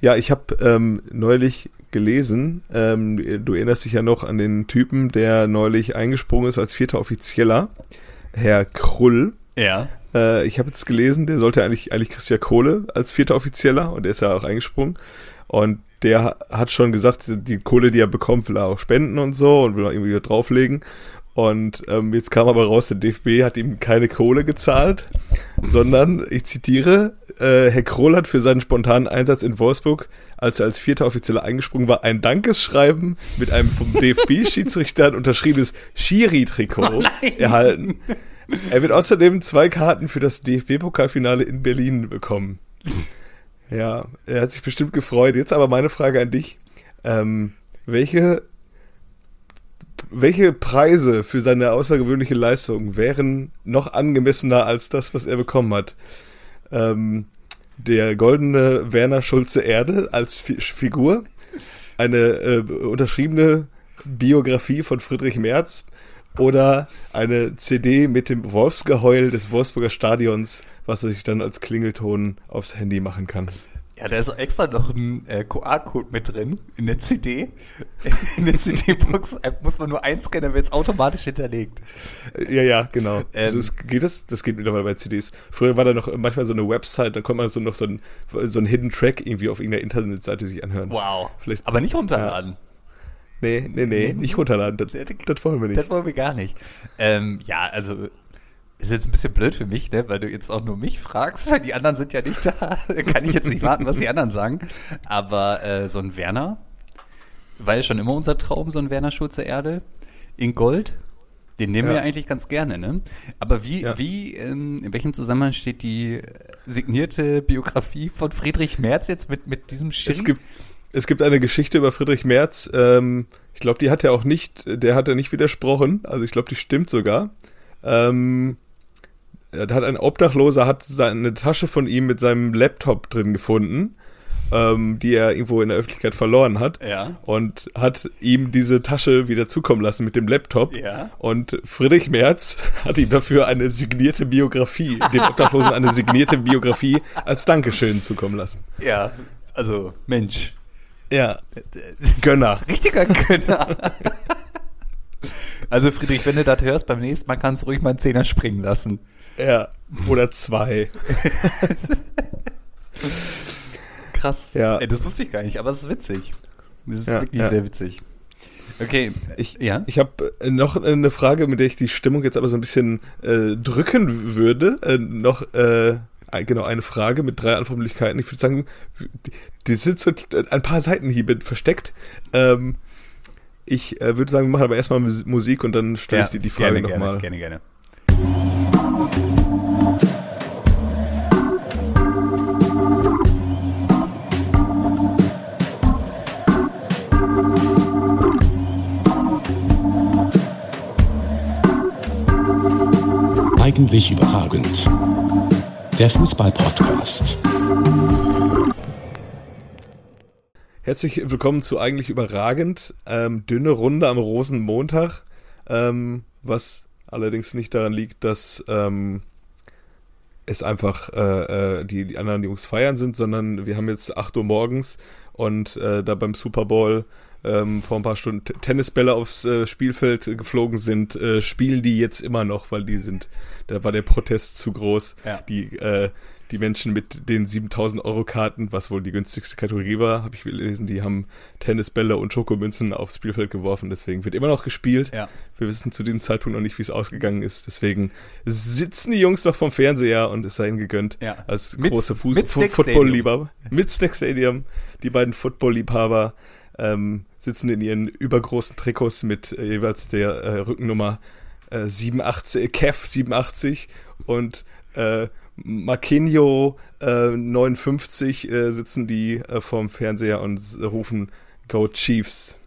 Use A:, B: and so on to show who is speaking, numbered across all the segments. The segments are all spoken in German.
A: Ja, ich habe ähm, neulich gelesen, ähm, du erinnerst dich ja noch an den Typen, der neulich eingesprungen ist als vierter Offizieller, Herr Krull.
B: Ja.
A: Äh, ich habe jetzt gelesen, der sollte eigentlich, eigentlich Christian Kohle als vierter Offizieller und der ist ja auch eingesprungen. Und der hat schon gesagt, die Kohle, die er bekommt, will er auch spenden und so und will auch irgendwie drauflegen. Und ähm, jetzt kam aber raus, der DFB hat ihm keine Kohle gezahlt, sondern, ich zitiere, äh, Herr Kroll hat für seinen spontanen Einsatz in Wolfsburg, als er als vierter Offizieller eingesprungen war, ein Dankesschreiben mit einem vom DFB-Schiedsrichtern unterschriebenes Schiri-Trikot
B: Oh
A: erhalten. Er wird außerdem zwei Karten für das DFB-Pokalfinale in Berlin bekommen. Ja, er hat sich bestimmt gefreut. Jetzt aber meine Frage an dich. Ähm, welche, welche Preise für seine außergewöhnliche Leistung wären noch angemessener als das, was er bekommen hat? Ähm, der goldene Werner Schulze Erde als Fi Figur, eine äh, unterschriebene Biografie von Friedrich Merz oder eine CD mit dem Wolfsgeheul des Wolfsburger Stadions, was er sich dann als Klingelton aufs Handy machen kann.
B: Ja, da ist extra noch ein äh, QR-Code mit drin in der CD. In der CD-Box muss man nur einscannen, dann wird es automatisch hinterlegt.
A: Ja, ja, genau.
B: Ähm,
A: also es geht das? Das geht mittlerweile bei CDs. Früher war da noch manchmal so eine Website, da konnte man so noch so ein, so ein Hidden Track irgendwie auf irgendeiner Internetseite sich anhören.
B: Wow.
A: Vielleicht-
B: Aber nicht runterladen.
A: Nee, nee, nee, nicht runterladen. Das, das wollen wir nicht.
B: Das wollen wir gar nicht. Ähm, ja, also ist jetzt ein bisschen blöd für mich, ne, weil du jetzt auch nur mich fragst, weil die anderen sind ja nicht da. Kann ich jetzt nicht warten, was die anderen sagen. Aber äh, so ein Werner war ja schon immer unser Traum, so ein Werner Schulze Erde in Gold. Den nehmen
A: Ja.
B: wir eigentlich ganz gerne, ne? Aber wie,
A: Ja.
B: wie, ähm, in welchem Zusammenhang steht die signierte Biografie von Friedrich Merz jetzt mit, mit diesem Schiri?
A: Es gibt, es gibt eine Geschichte über Friedrich Merz. Ähm, ich glaube, die hat er auch nicht, der hat er nicht widersprochen. Also ich glaube, die stimmt sogar. Ähm, da hat ein Obdachloser hat seine Tasche von ihm mit seinem Laptop drin gefunden, ähm, die er irgendwo in der Öffentlichkeit verloren hat.
B: Ja.
A: Und hat ihm diese Tasche wieder zukommen lassen mit dem Laptop.
B: Ja.
A: Und Friedrich Merz hat ihm dafür eine signierte Biografie, dem Obdachlosen eine signierte Biografie als Dankeschön zukommen lassen.
B: Ja, also Mensch.
A: Ja. Gönner.
B: Richtiger Gönner. Also Friedrich, wenn du das hörst, beim nächsten Mal kannst du ruhig mal einen Zehner springen lassen.
A: Ja. Oder zwei.
B: Krass.
A: Ja.
B: Ey, das wusste ich gar nicht, aber es ist witzig. Das ist
A: Ja,
B: wirklich
A: ja.
B: sehr witzig. Okay,
A: Ich,
B: ja.
A: ich habe noch eine Frage, mit der ich die Stimmung jetzt aber so ein bisschen äh, drücken würde. Äh, noch, äh, genau, eine Frage mit drei Antwortmöglichkeiten. Ich würde sagen, die, sind so ein paar Seitenhiebe versteckt. Ähm, ich äh, würde sagen, wir machen aber erstmal Mus- Musik und dann stelle ich dir die Frage nochmal.
B: Gerne, gerne, gerne.
C: Eigentlich überragend. Der Fußball-Podcast.
A: Herzlich willkommen zu eigentlich überragend. Ähm, dünne Runde am Rosenmontag, ähm, was allerdings nicht daran liegt, dass ähm, es einfach äh, äh, die, die anderen Jungs feiern sind, sondern wir haben jetzt 8 Uhr morgens und äh, da beim Super Bowl ähm, vor ein paar Stunden T- Tennisbälle aufs äh, Spielfeld geflogen sind, äh, spielen die jetzt immer noch, weil die sind, da war der Protest zu groß.
B: Ja.
A: Die, äh, die Menschen mit den 7000 Euro Karten, was wohl die günstigste Kategorie war, habe ich gelesen, die haben Tennisbälle und Schokomünzen aufs Spielfeld geworfen, deswegen wird immer noch gespielt.
B: Ja.
A: Wir wissen zu diesem Zeitpunkt noch nicht, wie es ausgegangen ist, deswegen sitzen die Jungs noch vom Fernseher und es sei ihnen gegönnt,
B: Ja.
A: als
B: Mit-
A: große Football-Liebhaber. Mit Snack Stadium, die beiden Football-Liebhaber ähm, sitzen in ihren übergroßen Trikots mit äh, jeweils der äh, Rückennummer äh, 87, Kev 87 und äh, Marquinho äh, 59 äh, sitzen die äh, vorm Fernseher und rufen Go Chiefs.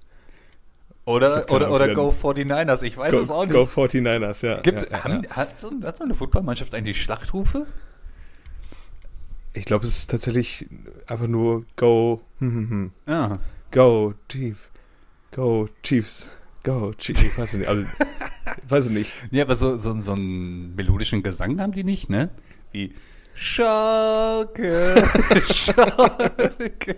B: Oder, oder,
A: Ahnung,
B: oder Go 49ers, ich weiß
A: Go,
B: es auch nicht.
A: Go 49ers, ja.
B: Gibt's,
A: ja,
B: haben,
A: ja.
B: Hat, so, hat so eine Footballmannschaft eigentlich Schlachtrufe?
A: Ich glaube, es ist tatsächlich einfach nur Go, hm, hm, hm.
B: Ja.
A: Go Chiefs. Go Chiefs. Go Chiefs. Ich weiß nicht. Also, weiß ich nicht.
B: Ja, aber so, so, so einen melodischen Gesang haben die nicht, ne? Wie Schalke. Schalke.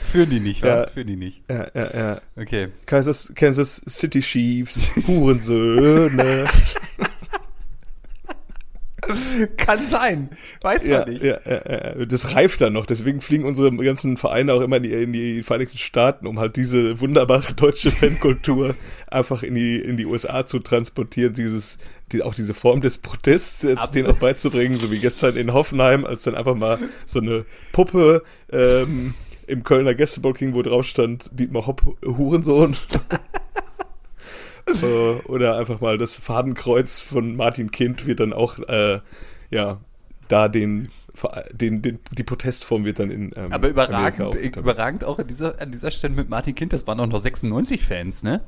B: Führen die nicht, wa?
A: Ja.
B: Führen die nicht.
A: Ja, ja, ja.
B: Okay.
A: Kansas, Kansas City Chiefs, Hurensöhne.
B: Kann sein. Weiß
A: ja,
B: man nicht.
A: ja, ja, ja. Das reift dann noch. Deswegen fliegen unsere ganzen Vereine auch immer in die, in die Vereinigten Staaten, um halt diese wunderbare deutsche Fankultur einfach in die, in die USA zu transportieren. Dieses, die, auch diese Form des Protests jetzt
B: Absolut.
A: denen auch beizubringen, so wie gestern in Hoffenheim, als dann einfach mal so eine Puppe ähm, im Kölner Gästeblock ging, wo drauf stand, Dietmar Hopp, Hurensohn. Äh, Oder einfach mal das Fadenkreuz von Martin Kind wird dann auch, äh, ja, da den, den, den, die Protestform wird dann in. Ähm,
B: Aber überragend,
A: auch unterwegs.
B: überragend auch an dieser, an dieser Stelle mit Martin Kind, das waren auch noch 96 Fans, ne?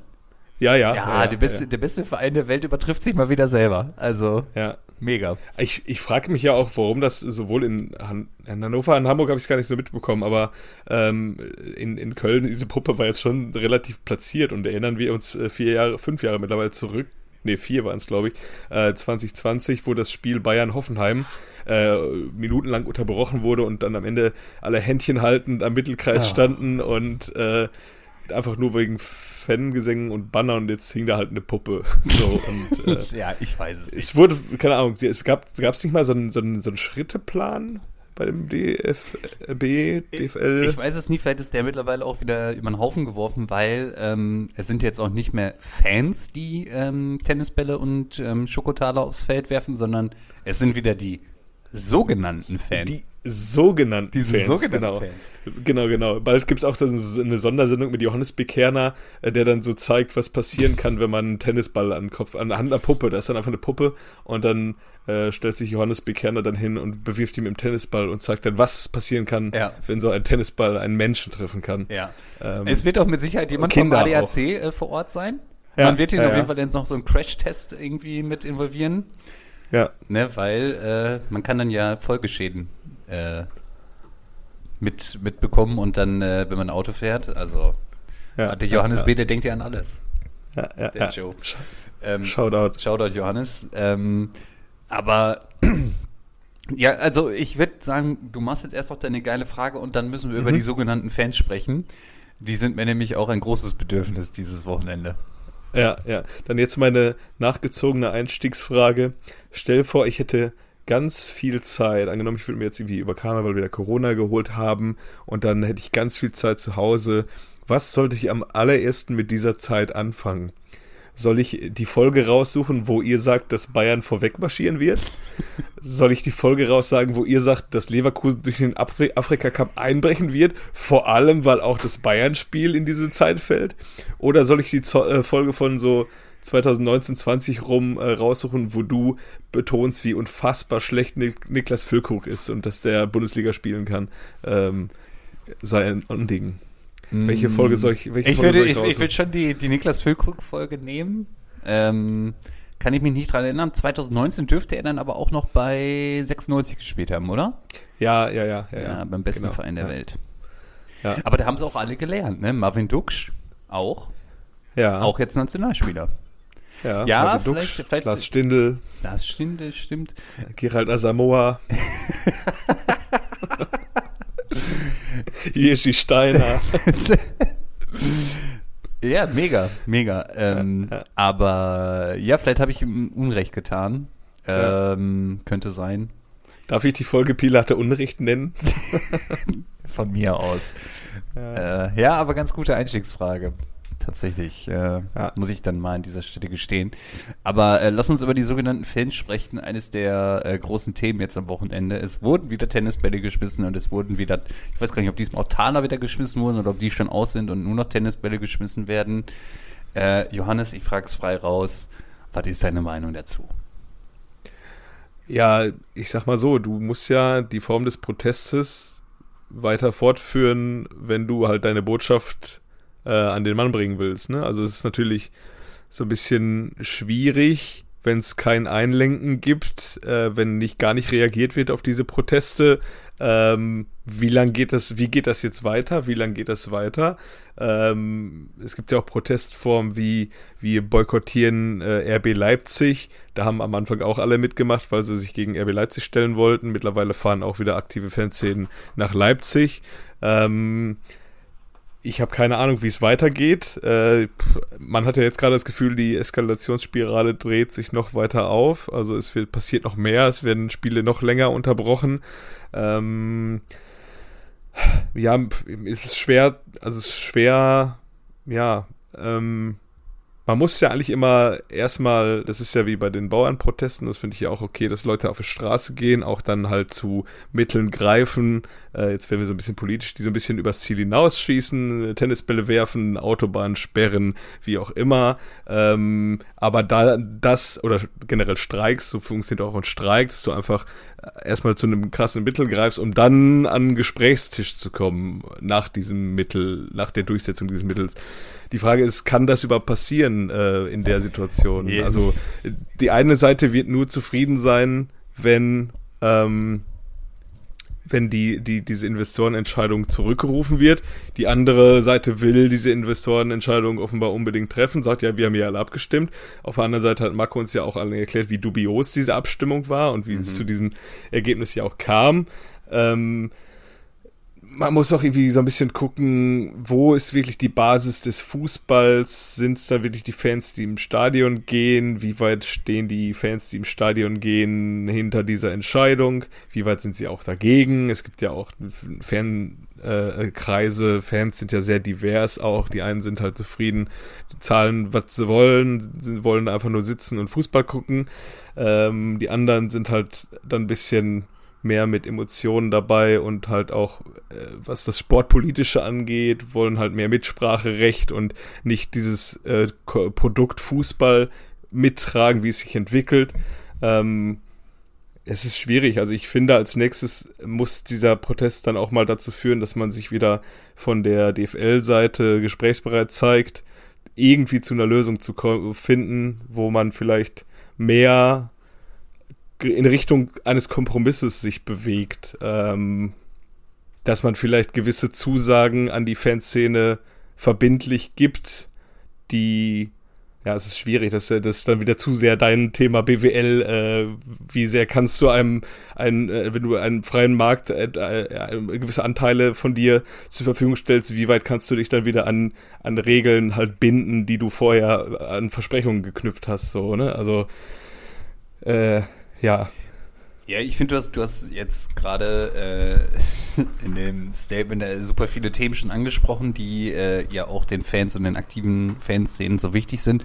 A: Ja, ja.
B: Ja, der, beste, der beste Verein der Welt übertrifft sich mal wieder selber. Also,
A: Ja.
B: mega.
A: Ich, ich frage mich ja auch, warum das sowohl in, Han in Hannover, in Hamburg habe ich es gar nicht so mitbekommen, aber ähm, in, in Köln, diese Puppe war jetzt schon relativ platziert und erinnern wir uns äh, vier Jahre, fünf Jahre mittlerweile zurück. Ne, vier waren es, glaube ich. Äh, 2020, wo das Spiel Bayern-Hoffenheim äh, minutenlang unterbrochen wurde und dann am Ende alle Händchen haltend am Mittelkreis
B: Ja.
A: standen und äh, einfach nur wegen Fangesängen und Banner und jetzt hing da halt eine Puppe. So, und, äh,
B: Ja, ich weiß es nicht.
A: es wurde, keine Ahnung, es gab es nicht mal so einen, so einen, so einen Schritteplan bei dem DFB, DFL?
B: Ich weiß es nicht, vielleicht ist der mittlerweile auch wieder über den Haufen geworfen, weil ähm, es sind jetzt auch nicht mehr Fans, die ähm, Tennisbälle und ähm, Schokotaler aufs Feld werfen, sondern es sind wieder die sogenannten Fans.
A: die sogenannten
B: Diese
A: Fans.
B: sogenannten
A: genau.
B: Fans.
A: Genau, genau. Bald gibt es auch eine Sondersendung mit Johannes Bekerner, äh, der dann so zeigt, was passieren kann, wenn man einen Tennisball an den Kopf, an einer Puppe, da ist dann einfach eine Puppe und dann äh, stellt sich Johannes Bekerner dann hin und bewirft ihm im Tennisball und zeigt dann, was passieren kann,
B: Ja.
A: wenn so ein Tennisball einen Menschen treffen kann.
B: ja.
A: Ähm,
B: es wird auch mit Sicherheit jemand
A: Kinder
B: vom ADAC äh, vor Ort sein.
A: Ja,
B: Man wird ihn
A: ja,
B: auf jeden. Fall jetzt noch so einen Crash-Test irgendwie mit involvieren,
A: ja.
B: ne, weil äh, man kann dann ja Folgeschäden äh, mit, mitbekommen und dann, äh, wenn man Auto fährt, also
A: ja,
B: der Johannes
A: ja,
B: B., der denkt ja an alles.
A: ja, ja,
B: der
A: ja.
B: Joe. Ähm,
A: Shoutout.
B: Shoutout Johannes. Ähm, aber ja, also ich würde sagen, du machst jetzt erst noch deine geile Frage und dann müssen wir
A: Mhm.
B: über die sogenannten Fans sprechen. Die sind mir nämlich auch ein großes Bedürfnis dieses Wochenende.
A: Ja, ja. Dann jetzt meine nachgezogene Einstiegsfrage. Stell vor, ich hätte ganz viel Zeit. Angenommen, ich würde mir jetzt irgendwie über Karneval wieder Corona geholt haben und dann hätte ich ganz viel Zeit zu Hause. Was sollte ich am allerersten mit dieser Zeit anfangen? Soll ich die Folge raussuchen, wo ihr sagt, dass Bayern vorweg marschieren wird? Soll ich die Folge raussagen, wo ihr sagt, dass Leverkusen durch den Afri Afrika Cup einbrechen wird? Vor allem, weil auch das Bayern-Spiel in diese Zeit fällt? Oder soll ich die äh, Folge von so 2019, 20 rum äh, raussuchen, wo du betonst, wie unfassbar schlecht Nik Niklas Füllkrug ist und dass der Bundesliga spielen kann? Ähm, sei ein Unding. Welche Folge soll ich, welche
B: Ich
A: Folge
B: würde,
A: soll
B: ich, ich
A: raussuchen?
B: würde schon die, die Niklas Füllkrug-Folge nehmen. Ähm, kann ich mich nicht dran erinnern. 2019 dürfte er dann aber auch noch bei 96 gespielt haben, oder?
A: Ja, ja, ja. Ja,
B: Ja, beim besten
A: genau,
B: Verein der
A: ja.
B: Welt.
A: Ja.
B: Aber da haben sie auch alle gelernt, ne? Marvin Duksch auch.
A: Ja,
B: Auch jetzt Nationalspieler.
A: Ja,
B: Ja, vielleicht-
A: Duksch,
B: vielleicht-
A: Lars Stindl,
B: stimmt, das stimmt.
A: Gerald Asamoah, Jeschi Steiner.
B: Ja, mega, mega. Ähm,
A: Ja, ja.
B: Aber ja, vielleicht habe ich ihm Unrecht getan. Ähm, Könnte sein.
A: Darf ich die Folge Pilate Unrecht nennen?
B: Von mir aus. Ja, äh, ja aber ganz gute Einstiegsfrage. Tatsächlich. Äh,
A: Ja.
B: Muss ich dann mal an dieser Stelle gestehen. Aber äh, lass uns über die sogenannten Fans sprechen. Eines der äh, großen Themen jetzt am Wochenende. Es wurden wieder Tennisbälle geschmissen und es wurden wieder, ich weiß gar nicht, ob diesmal auch Taler wieder geschmissen wurden oder ob die schon aus sind und nur noch Tennisbälle geschmissen werden. Äh, Johannes, ich frage es frei raus. Was ist deine Meinung dazu?
A: Ja, ich sag mal so, du musst ja die Form des Protestes weiter fortführen, wenn du halt deine Botschaft äh, an den Mann bringen willst. Ne? Also es ist natürlich so ein bisschen schwierig, wenn es kein Einlenken gibt, äh, wenn nicht gar nicht reagiert wird auf diese Proteste, ähm, wie lang geht das, wie geht das jetzt weiter? Wie lang geht das weiter? Ähm, es gibt ja auch Protestformen wie wir boykottieren äh, RB Leipzig. Da haben am Anfang auch alle mitgemacht, weil sie sich gegen RB Leipzig stellen wollten. Mittlerweile fahren auch wieder aktive Fanszenen nach Leipzig. Ähm, ich habe keine Ahnung, wie es weitergeht. Äh, man hat ja jetzt gerade das Gefühl, die Eskalationsspirale dreht sich noch weiter auf. Also es wird, passiert noch mehr, es werden Spiele noch länger unterbrochen. Ähm, ja, ist es schwer, also es ist schwer, ja, ähm, man muss ja eigentlich immer erstmal, das ist ja wie bei den Bauernprotesten, das finde ich ja auch okay, dass Leute auf die Straße gehen, auch dann halt zu Mitteln greifen. Äh, jetzt werden wir so ein bisschen politisch, die so ein bisschen übers Ziel hinausschießen, Tennisbälle werfen, Autobahnen sperren, wie auch immer. Ähm, aber da das, oder generell Streiks, so funktioniert auch ein Streik, dass du einfach erstmal zu einem krassen Mittel greifst, um dann an den Gesprächstisch zu kommen nach diesem Mittel, nach der Durchsetzung dieses Mittels. Die Frage ist, kann das überhaupt passieren äh, in der Situation? Also die eine Seite wird nur zufrieden sein, wenn ähm, wenn die, die, diese Investorenentscheidung zurückgerufen wird. Die andere Seite will diese Investorenentscheidung offenbar unbedingt treffen, sagt ja, wir haben ja alle abgestimmt. Auf der anderen Seite hat Marco uns ja auch alle erklärt, wie dubios diese Abstimmung war und wie mhm. es zu diesem Ergebnis ja auch kam. Ähm, man muss auch irgendwie so ein bisschen gucken, wo ist wirklich die Basis des Fußballs? Sind es da wirklich die Fans, die im Stadion gehen? Wie weit stehen die Fans, die im Stadion gehen, hinter dieser Entscheidung? Wie weit sind sie auch dagegen? Es gibt ja auch Fankreise, äh, Fans sind ja sehr divers auch. Die einen sind halt zufrieden, die zahlen, was sie wollen, sie wollen einfach nur sitzen und Fußball gucken. Ähm, die anderen sind halt dann ein bisschen mehr mit Emotionen dabei und halt auch, äh, was das Sportpolitische angeht, wollen halt mehr Mitspracherecht und nicht dieses äh, Produkt Fußball mittragen, wie es sich entwickelt. Ähm, es ist schwierig. Also ich finde, als nächstes muss dieser Protest dann auch mal dazu führen, dass man sich wieder von der DFL-Seite gesprächsbereit zeigt, irgendwie zu einer Lösung zu finden, wo man vielleicht mehr in Richtung eines Kompromisses sich bewegt. Ähm, dass man vielleicht gewisse Zusagen an die Fanszene verbindlich gibt, die ja, es ist schwierig, das, das ist dann wieder zu sehr dein Thema BWL. Äh, wie sehr kannst du einem, ein, äh, wenn du einen freien Markt äh, äh, gewisse Anteile von dir zur Verfügung stellst, wie weit kannst du dich dann wieder an, an Regeln halt binden, die du vorher an Versprechungen geknüpft hast, so, ne? Also, äh, ja.
B: Ja, ich finde, du hast, du hast jetzt gerade äh, in dem Statement äh, super viele Themen schon angesprochen, die äh, ja auch den Fans und den aktiven Fanszenen so wichtig sind.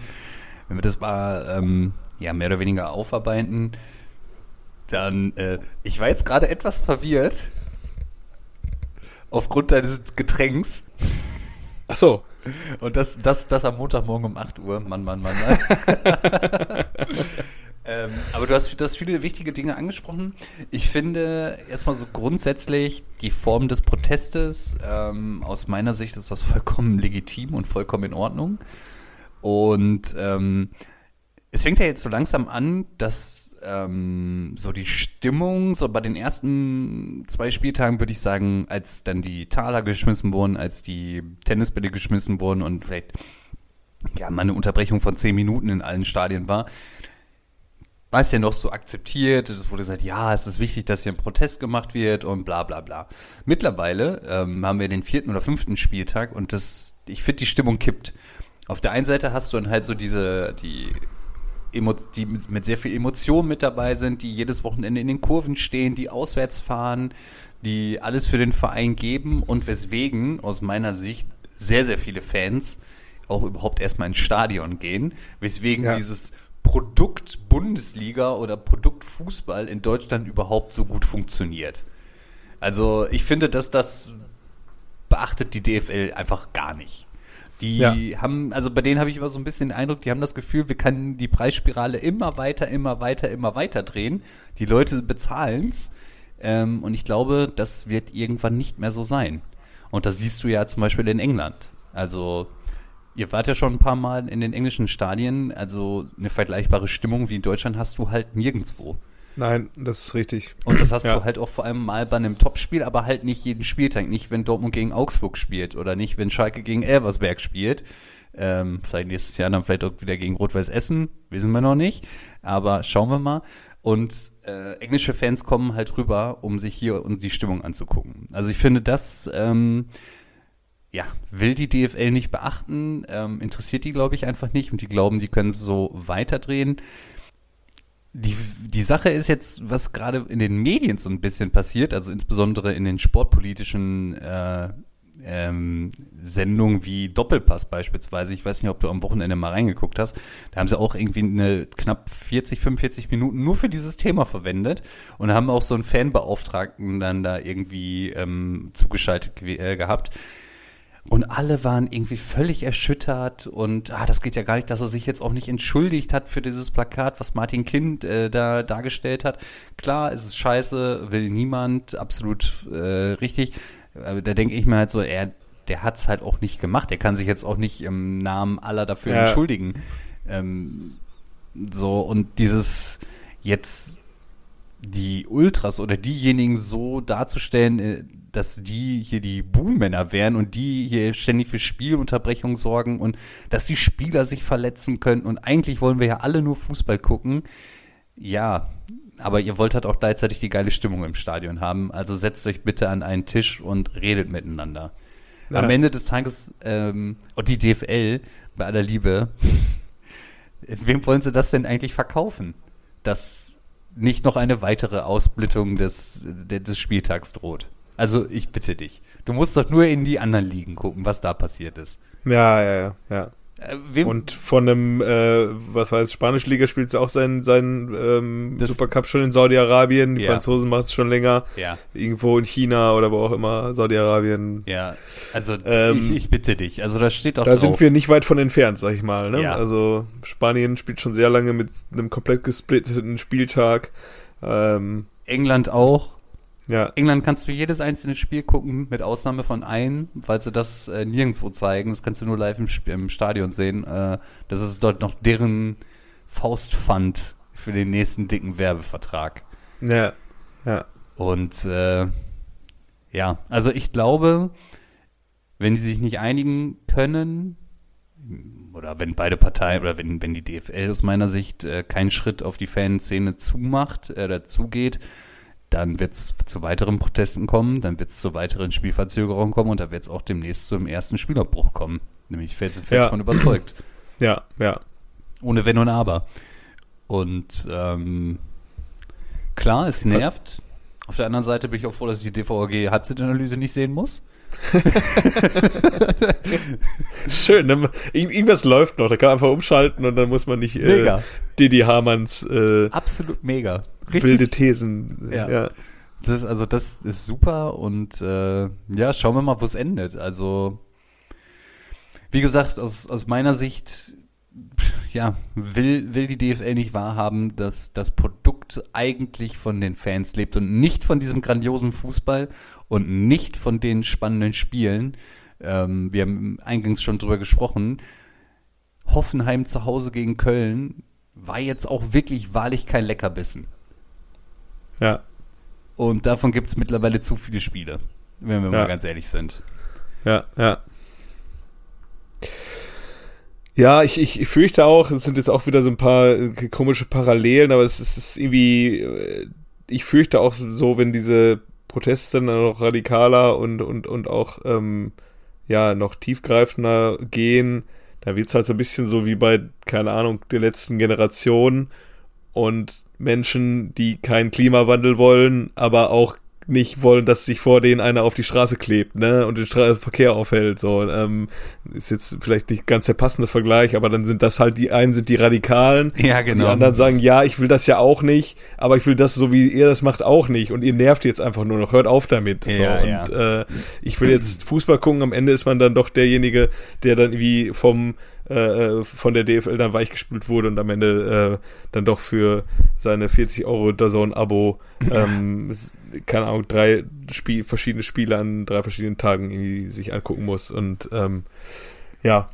B: Wenn wir das mal ähm, ja, mehr oder weniger aufarbeiten, dann, äh, ich war jetzt gerade etwas verwirrt aufgrund deines Getränks.
A: Ach so.
B: Und das, das, das am Montagmorgen um 8 Uhr. Mann, Mann, Mann. Mann. Ähm, aber du hast, du hast viele wichtige Dinge angesprochen. Ich finde erstmal so grundsätzlich die Form des Protestes, ähm, aus meiner Sicht ist das vollkommen legitim und vollkommen in Ordnung. Und ähm, es fängt ja jetzt so langsam an, dass ähm, so die Stimmung, so bei den ersten zwei Spieltagen würde ich sagen, als dann die Taler geschmissen wurden, als die Tennisbälle geschmissen wurden und vielleicht ja mal eine Unterbrechung von zehn Minuten in allen Stadien war, es ja noch so akzeptiert. Es wurde gesagt, ja, es ist wichtig, dass hier ein Protest gemacht wird und bla bla bla. Mittlerweile ähm, haben wir den vierten oder fünften Spieltag und das, ich finde, die Stimmung kippt. Auf der einen Seite hast du dann halt so diese, die, Emo die mit, mit sehr viel Emotion mit dabei sind, die jedes Wochenende in den Kurven stehen, die auswärts fahren, die alles für den Verein geben und weswegen aus meiner Sicht sehr, sehr viele Fans auch überhaupt erstmal ins Stadion gehen, weswegen ja. dieses Produkt Bundesliga oder Produkt Fußball in Deutschland überhaupt so gut funktioniert. Also ich finde, dass das beachtet die DFL einfach gar nicht. Die ja. haben, also bei denen habe ich immer so ein bisschen den Eindruck, die haben das Gefühl, wir können die Preisspirale immer weiter, immer weiter, immer weiter drehen. Die Leute bezahlen's. Ähm, und ich glaube, das wird irgendwann nicht mehr so sein. Und das siehst du ja zum Beispiel in England. Also Ihr wart ja schon ein paar Mal in den englischen Stadien, also eine vergleichbare Stimmung wie in Deutschland hast du halt nirgendwo.
A: Nein, das ist richtig.
B: Und das hast
A: Ja.
B: du halt auch vor allem mal bei einem Topspiel, aber halt nicht jeden Spieltag. Nicht, wenn Dortmund gegen Augsburg spielt oder nicht, wenn Schalke gegen Elversberg spielt. Ähm, vielleicht nächstes Jahr dann vielleicht auch wieder gegen Rot-Weiß Essen, wissen wir noch nicht. Aber schauen wir mal. Und äh, englische Fans kommen halt rüber, um sich hier und die Stimmung anzugucken. Also ich finde das, ähm, ja, will die DFL nicht beachten, ähm, interessiert die, glaube ich, einfach nicht und die glauben, die können so weiterdrehen. Die, die Sache ist jetzt, was gerade in den Medien so ein bisschen passiert, also insbesondere in den sportpolitischen äh, ähm, Sendungen wie Doppelpass beispielsweise. Ich weiß nicht, ob du am Wochenende mal reingeguckt hast. Da haben sie auch irgendwie eine knapp 40, 45 Minuten nur für dieses Thema verwendet und haben auch so einen Fanbeauftragten dann da irgendwie ähm, zugeschaltet ge äh, gehabt. Und alle waren irgendwie völlig erschüttert und ah, das geht ja gar nicht, dass er sich jetzt auch nicht entschuldigt hat für dieses Plakat, was Martin Kind äh, da dargestellt hat. Klar, es ist scheiße, will niemand, absolut äh, richtig. Aber da denke ich mir halt so, er, der hat's halt auch nicht gemacht. Er kann sich jetzt auch nicht im Namen aller dafür
A: Ja.
B: entschuldigen. Ähm, so, und dieses jetzt die Ultras oder diejenigen so darzustellen, äh, dass die hier die Buhmänner wären und die hier ständig für Spielunterbrechung sorgen und dass die Spieler sich verletzen können und eigentlich wollen wir ja alle nur Fußball gucken. Ja, aber ihr wollt halt auch gleichzeitig die geile Stimmung im Stadion haben. Also setzt euch bitte an einen Tisch und redet miteinander.
A: Ja.
B: Am Ende des Tages, ähm, und die DFL, bei aller Liebe, wem wollen sie das denn eigentlich verkaufen? Dass nicht noch eine weitere Ausblittung des, de- des Spieltags droht. Also ich bitte dich. Du musst doch nur in die anderen Ligen gucken, was da passiert ist.
A: Ja, ja, ja, ja.
B: Äh,
A: Und von einem, äh, was es, spanische Liga spielt es auch seinen, seinen ähm, Supercup schon in Saudi-Arabien. Die
B: Ja.
A: Franzosen machen es schon länger.
B: ja,
A: Irgendwo in China oder wo auch immer, Saudi-Arabien.
B: ja. Also
A: Ähm,
B: ich, ich bitte dich. Also da steht doch
A: Da
B: drauf.
A: sind wir nicht weit von entfernt, sag ich mal. Ne?
B: Ja.
A: Also Spanien spielt schon sehr lange mit einem komplett gesplitteten Spieltag. Ähm,
B: England auch.
A: Ja,
B: England kannst du jedes einzelne Spiel gucken, mit Ausnahme von einem, weil sie das äh, nirgendwo zeigen. Das kannst du nur live im, im Stadion sehen. Äh, das ist dort noch deren Faustpfand für den nächsten dicken Werbevertrag.
A: ja, ja,
B: Und äh, ja, also ich glaube, wenn sie sich nicht einigen können, oder wenn beide Parteien, oder wenn, wenn die DFL aus meiner Sicht äh, keinen Schritt auf die Fanszene zumacht, äh, dazugeht, dann wird es zu weiteren Protesten kommen, dann wird es zu weiteren Spielverzögerungen kommen und da wird es auch demnächst zum ersten Spielabbruch kommen. Nämlich fest, fest
A: Ja.
B: davon überzeugt.
A: ja, ja.
B: Ohne Wenn und Aber. Und ähm, klar, es nervt. Auf der anderen Seite bin ich auch froh, dass ich die DVG Halbzeitanalyse nicht sehen muss.
A: Schön, ne? Ir- irgendwas läuft noch, da kann man einfach umschalten und dann muss man nicht äh,
B: Mega.
A: Didi Hamanns äh,
B: Absolut mega. Richtig.
A: wilde Thesen.
B: Ja.
A: ja.
B: Das ist, also das ist super und äh, ja, schauen wir mal, wo es endet. Also wie gesagt, aus, aus meiner Sicht ja, will, will die DFL nicht wahrhaben, dass das Produkt eigentlich von den Fans lebt und nicht von diesem grandiosen Fußball und nicht von den spannenden Spielen. Ähm, wir haben eingangs schon drüber gesprochen. Hoffenheim zu Hause gegen Köln war jetzt auch wirklich wahrlich kein Leckerbissen.
A: Ja.
B: Und davon gibt es mittlerweile zu viele Spiele, wenn wir
A: Ja.
B: mal ganz ehrlich sind.
A: Ja, ja. Ja, ich, ich, ich fürchte auch, es sind jetzt auch wieder so ein paar äh, komische Parallelen, aber es ist, es ist irgendwie, äh, ich fürchte auch so, wenn diese Proteste dann noch radikaler und, und, und auch, ähm, ja, noch tiefgreifender gehen, dann wird es halt so ein bisschen so wie bei, keine Ahnung, der letzten Generation und Menschen, die keinen Klimawandel wollen, aber auch nicht wollen, dass sich vor denen einer auf die Straße klebt, ne, und den Verkehr aufhält, so, ähm, ist jetzt vielleicht nicht ganz der passende Vergleich, aber dann sind das halt, die einen sind die Radikalen,
B: Ja,
A: und die anderen sagen, ja, ich will das ja auch nicht, aber ich will das, so wie ihr das macht, auch nicht, und ihr nervt jetzt einfach nur noch, hört auf damit, so,
B: Ja, ja.
A: und, äh, ich will jetzt Fußball gucken, am Ende ist man dann doch derjenige, der dann irgendwie vom, äh, von der DFL dann weichgespült wurde und am Ende äh, dann doch für seine 40 Euro DAZN-Abo, ähm, s- keine Ahnung, drei Spiel, verschiedene Spiele an drei verschiedenen Tagen irgendwie sich angucken muss. Und ähm, ja,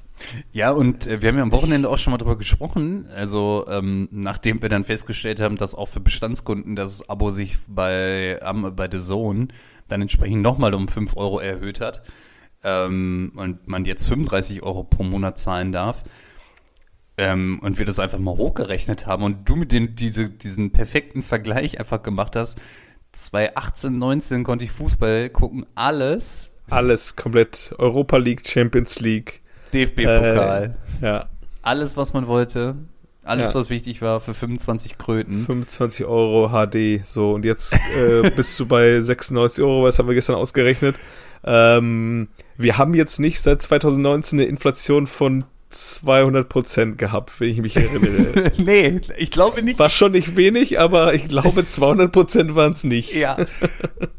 B: Ja, und äh, wir haben ja am Wochenende auch schon mal drüber gesprochen. Also, ähm, nachdem wir dann festgestellt haben, dass auch für Bestandskunden das Abo sich bei, ähm, bei The Zone dann entsprechend nochmal um 5 Euro erhöht hat ähm, und man jetzt 35 Euro pro Monat zahlen darf. Ähm, und wir das einfach mal hochgerechnet haben und du mit den, diese, diesen perfekten Vergleich einfach gemacht hast. 2018, 19 konnte ich Fußball gucken, alles.
A: Alles komplett. Europa League, Champions League.
B: DFB-Pokal.
A: Äh, ja.
B: Alles, was man wollte. Alles,
A: Ja.
B: was wichtig war, für 25 Kröten.
A: 25 Euro HD, so und jetzt äh, bist du bei 96 Euro, was haben wir gestern ausgerechnet. Ähm, wir haben jetzt nicht seit 2019 eine Inflation von 200 Prozent gehabt, wenn ich mich erinnere.
B: nee, ich glaube nicht.
A: War schon nicht wenig, aber ich glaube 200 Prozent waren es nicht.
B: Ja.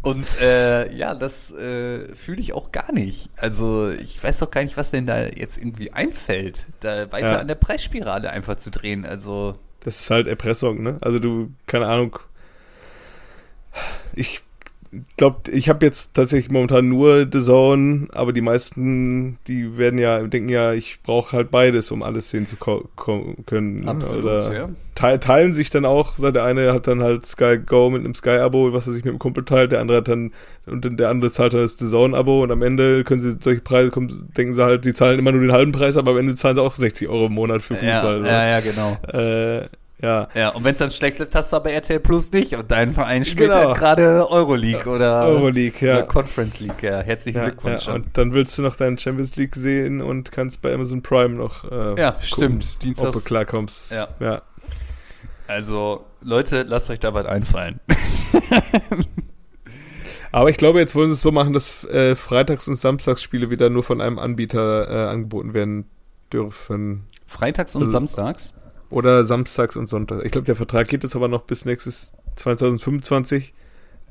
B: Und äh, ja, das äh, fühle ich auch gar nicht. Also ich weiß doch gar nicht, was denn da jetzt irgendwie einfällt, da weiter
A: Ja.
B: an der Preisspirale einfach zu drehen. Also
A: Das ist halt Erpressung, ne? Also du, keine Ahnung. Ich glaube, ich habe jetzt tatsächlich momentan nur The Zone, aber die meisten, die werden ja, denken ja, ich brauche halt beides, um alles sehen zu ko- ko- können. Oder
B: ja.
A: te teilen sich dann auch, der eine hat dann halt Sky Go mit einem Sky-Abo, was er sich mit dem Kumpel teilt, der andere hat dann, und der andere zahlt dann das The Zone-Abo und am Ende können sie solche Preise, kommen, denken sie halt, die zahlen immer nur den halben Preis, aber am Ende zahlen sie auch 60 Euro im Monat für Fußball.
B: Ja, ja, ja, genau.
A: Äh, ja.
B: Ja, und wenn es dann schlecht läuft, hast du aber RTL Plus nicht und dein Verein spielt
A: Genau.
B: halt gerade Euroleague oder,
A: Euroleague, ja.
B: oder Conference League. Ja, herzlichen
A: Ja,
B: Glückwunsch.
A: ja, und dann willst du noch deinen Champions League sehen und kannst bei Amazon Prime noch äh,
B: Ja,
A: gucken,
B: stimmt.
A: ob
B: Dienstags-
A: du klarkommst.
B: Ja.
A: ja.
B: Also, Leute, lasst euch da was einfallen.
A: Aber ich glaube, jetzt wollen sie es so machen, dass äh, Freitags- und Samstagsspiele wieder nur von einem Anbieter äh, angeboten werden dürfen.
B: Freitags und
A: Also-
B: Samstags.
A: Oder Samstags und Sonntags. Ich glaube, der Vertrag geht jetzt aber noch bis nächstes 2025,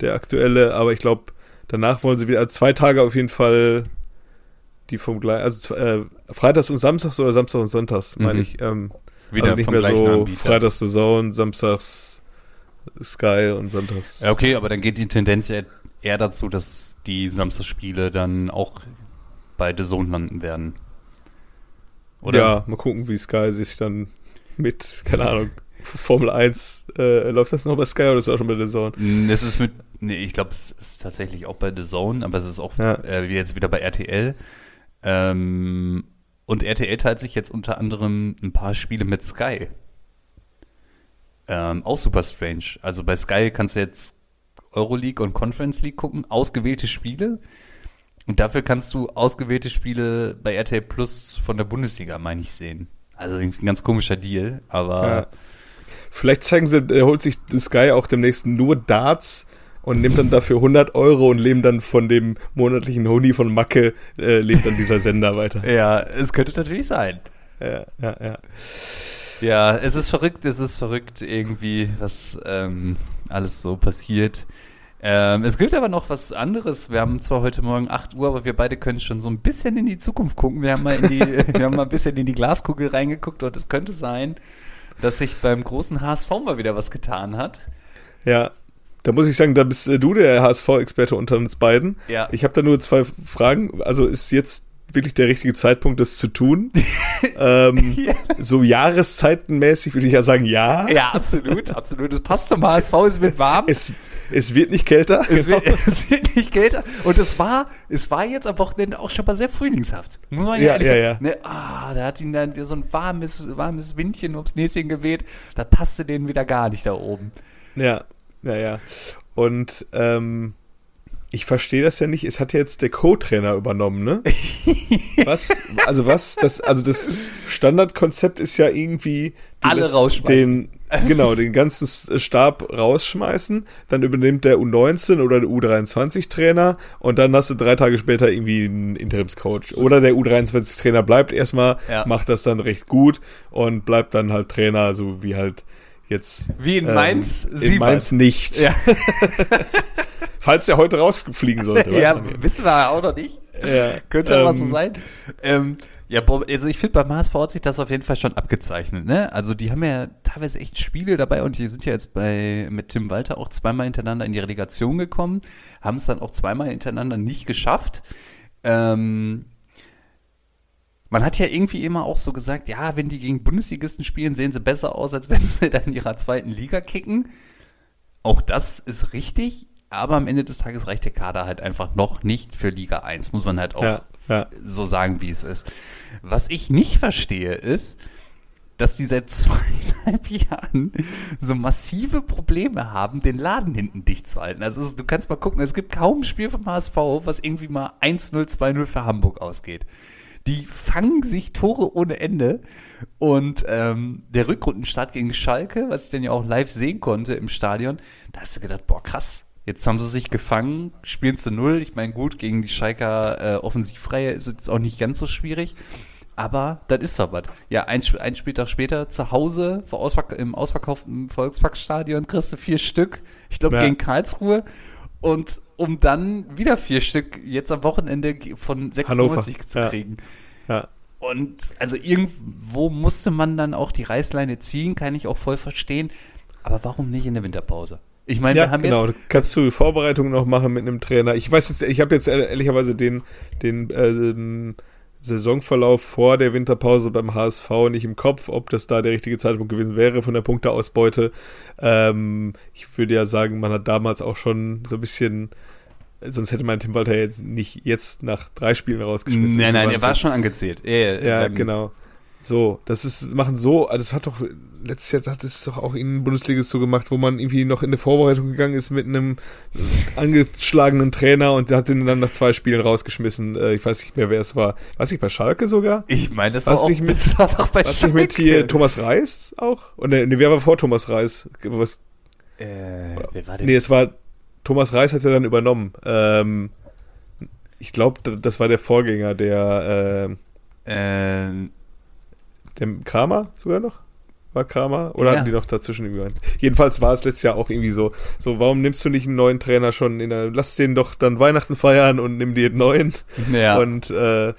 A: der aktuelle. Aber ich glaube, danach wollen sie wieder, also zwei Tage auf jeden Fall die vom gleichen, also äh, Freitags und Samstags oder Samstags und Sonntags, meine
B: Mhm.
A: ich. Ähm,
B: Wieder
A: also nicht mehr so
B: Anbieter.
A: Freitags The Zone, Samstags Sky und Sonntags.
B: Ja, okay, aber dann geht die Tendenz ja eher dazu, dass die Samstagsspiele dann auch bei The Zone landen werden. Oder?
A: Ja, mal gucken, wie Sky sich dann mit, keine Ahnung, Formel 1, äh, läuft das noch bei Sky oder ist das auch schon bei The Zone?
B: Mm, Es ist mit, nee, ich glaube, es ist tatsächlich auch bei The Zone, aber es ist auch
A: Ja.
B: äh, jetzt wieder bei RTL. Ähm, und RTL teilt sich jetzt unter anderem ein paar Spiele mit Sky. Ähm, auch super strange. Also bei Sky kannst du jetzt Euroleague und Conference League gucken, ausgewählte Spiele. Und dafür kannst du ausgewählte Spiele bei RTL Plus von der Bundesliga, meine ich, sehen. Also ein ganz komischer Deal, aber
A: Ja. Vielleicht zeigen sie, er holt sich Sky auch demnächst nur Darts und nimmt dann dafür 100 Euro und lebt dann von dem monatlichen Honi von Macke, äh, lebt dann dieser Sender weiter.
B: ja, es könnte natürlich sein.
A: Ja, ja, ja.
B: Ja, es ist verrückt, es ist verrückt irgendwie, was ähm, alles so passiert. Ähm, es gibt aber noch was anderes. Wir haben zwar heute Morgen 8 Uhr, aber wir beide können schon so ein bisschen in die Zukunft gucken. Wir haben mal, in die, wir haben mal ein bisschen in die Glaskugel reingeguckt und es könnte sein, dass sich beim großen HSV mal wieder was getan hat.
A: Ja, da muss ich sagen, da bist äh, du der HSV-Experte unter uns beiden.
B: Ja.
A: Ich habe da nur zwei Fragen. Also ist jetzt wirklich der richtige Zeitpunkt, das zu tun? ähm,
B: Ja.
A: So jahreszeitenmäßig würde ich ja sagen, ja.
B: Ja, absolut, absolut. Es passt zum HSV, es wird warm.
A: Es, es wird nicht kälter.
B: Es wird,
A: Genau.
B: es wird nicht kälter. Und es war, es war jetzt am Wochenende auch schon mal sehr frühlingshaft. Muss man
A: Ja,
B: ehrlich
A: ja,
B: sagen. Ne, ah, da hat ihn dann wieder so ein warmes, warmes Windchen ums Näschen geweht. Da passte denen wieder gar nicht da oben.
A: Ja, ja, ja. Und ähm, ich verstehe das ja nicht. Es hat ja jetzt der Co-Trainer übernommen, ne? Was? Also was? Das, also das Standardkonzept ist ja irgendwie
B: Alle rausschmeißen.
A: Den, genau, den ganzen Stab rausschmeißen. Dann übernimmt der U19 oder der U23-Trainer und dann hast du drei Tage später irgendwie einen Interimscoach. Oder der U23-Trainer bleibt erstmal,
B: Ja.
A: macht das dann recht gut und bleibt dann halt Trainer, so wie halt jetzt.
B: Wie in Mainz,
A: In
B: Siebert.
A: Mainz nicht.
B: Ja,
A: Falls der heute rausfliegen sollte.
B: ja wissen wir auch noch nicht.
A: Ja,
B: Könnte aber so
A: ähm,
B: sein. Ähm, ja, also ich finde, beim HSV hat sich das auf jeden Fall schon abgezeichnet, ne? Also die haben ja teilweise echt Spiele dabei und die sind ja jetzt bei mit Tim Walter auch zweimal hintereinander in die Relegation gekommen, haben es dann auch zweimal hintereinander nicht geschafft. Ähm, Man hat ja irgendwie immer auch so gesagt, ja, wenn die gegen Bundesligisten spielen, sehen sie besser aus, als wenn sie dann in ihrer zweiten Liga kicken. Auch das ist richtig, aber am Ende des Tages reicht der Kader halt einfach noch nicht für Liga 1, muss man halt auch
A: Ja, ja.
B: so sagen, wie es ist. Was ich nicht verstehe, ist, dass die seit zweieinhalb Jahren so massive Probleme haben, den Laden hinten dicht zu halten. Also es, du kannst mal gucken, es gibt kaum ein Spiel vom HSV, was irgendwie mal 1-0, 2-0 für Hamburg ausgeht. Die fangen sich Tore ohne Ende. Und ähm, der Rückrundenstart gegen Schalke, was ich dann ja auch live sehen konnte im Stadion, da hast du gedacht, boah, krass. Jetzt haben sie sich gefangen, spielen zu null. Ich meine, gut, gegen die Schalker äh, Offensivreihe ist es jetzt auch nicht ganz so schwierig. Aber das ist doch was. Ja, ein, ein Spieltag später zu Hause Ausverk im ausverkauften Volksparkstadion kriegst du vier Stück. Ich glaube,
A: Ja.
B: gegen Karlsruhe. Und um dann wieder vier Stück jetzt am Wochenende von 96
A: Hannover,
B: zu
A: ja.
B: kriegen.
A: Ja.
B: Und also irgendwo musste man dann auch die Reißleine ziehen, kann ich auch voll verstehen. Aber warum nicht in der Winterpause? Ich meine,
A: Ja,
B: wir haben
A: genau.
B: jetzt.
A: Du kannst du Vorbereitungen noch machen mit einem Trainer. Ich weiß jetzt, ich habe jetzt ehr- ehrlicherweise den, den ähm, Saisonverlauf vor der Winterpause beim HSV nicht im Kopf, ob das da der richtige Zeitpunkt gewesen wäre von der Punkteausbeute. Ähm, ich würde ja sagen, man hat damals auch schon so ein bisschen, sonst hätte man Tim Walter jetzt nicht jetzt nach drei Spielen rausgeschmissen.
B: Nein, nein, er war schon angezählt. Er,
A: Ja,
B: ähm,
A: genau. So, das ist, machen so, also das hat doch, letztes Jahr hat es doch auch in Bundesliga so gemacht, wo man irgendwie noch in eine Vorbereitung gegangen ist mit einem angeschlagenen Trainer und der hat den dann nach zwei Spielen rausgeschmissen. Äh, ich weiß nicht mehr, wer es war. Weiß ich bei Schalke sogar?
B: Ich meine, das
A: Was
B: war auch
A: nicht mit-
B: doch bei
A: Was nicht mit
B: Schalke.
A: hier Thomas Reis auch? Und nee, wer war vor Thomas Reis? Was,
B: Äh, wer war denn?
A: nee, es war, Thomas Reis hat er dann übernommen. Ähm, ich glaube, das war der Vorgänger, der, äh,
B: Äh,
A: Der Kramer sogar noch? War Kramer? Oder
B: Ja.
A: hatten die noch dazwischen irgendwie einen? Jedenfalls war es letztes Jahr auch irgendwie so, so, warum nimmst du nicht einen neuen Trainer schon in der, lass den doch dann Weihnachten feiern und nimm dir einen neuen.
B: ja.
A: Und äh,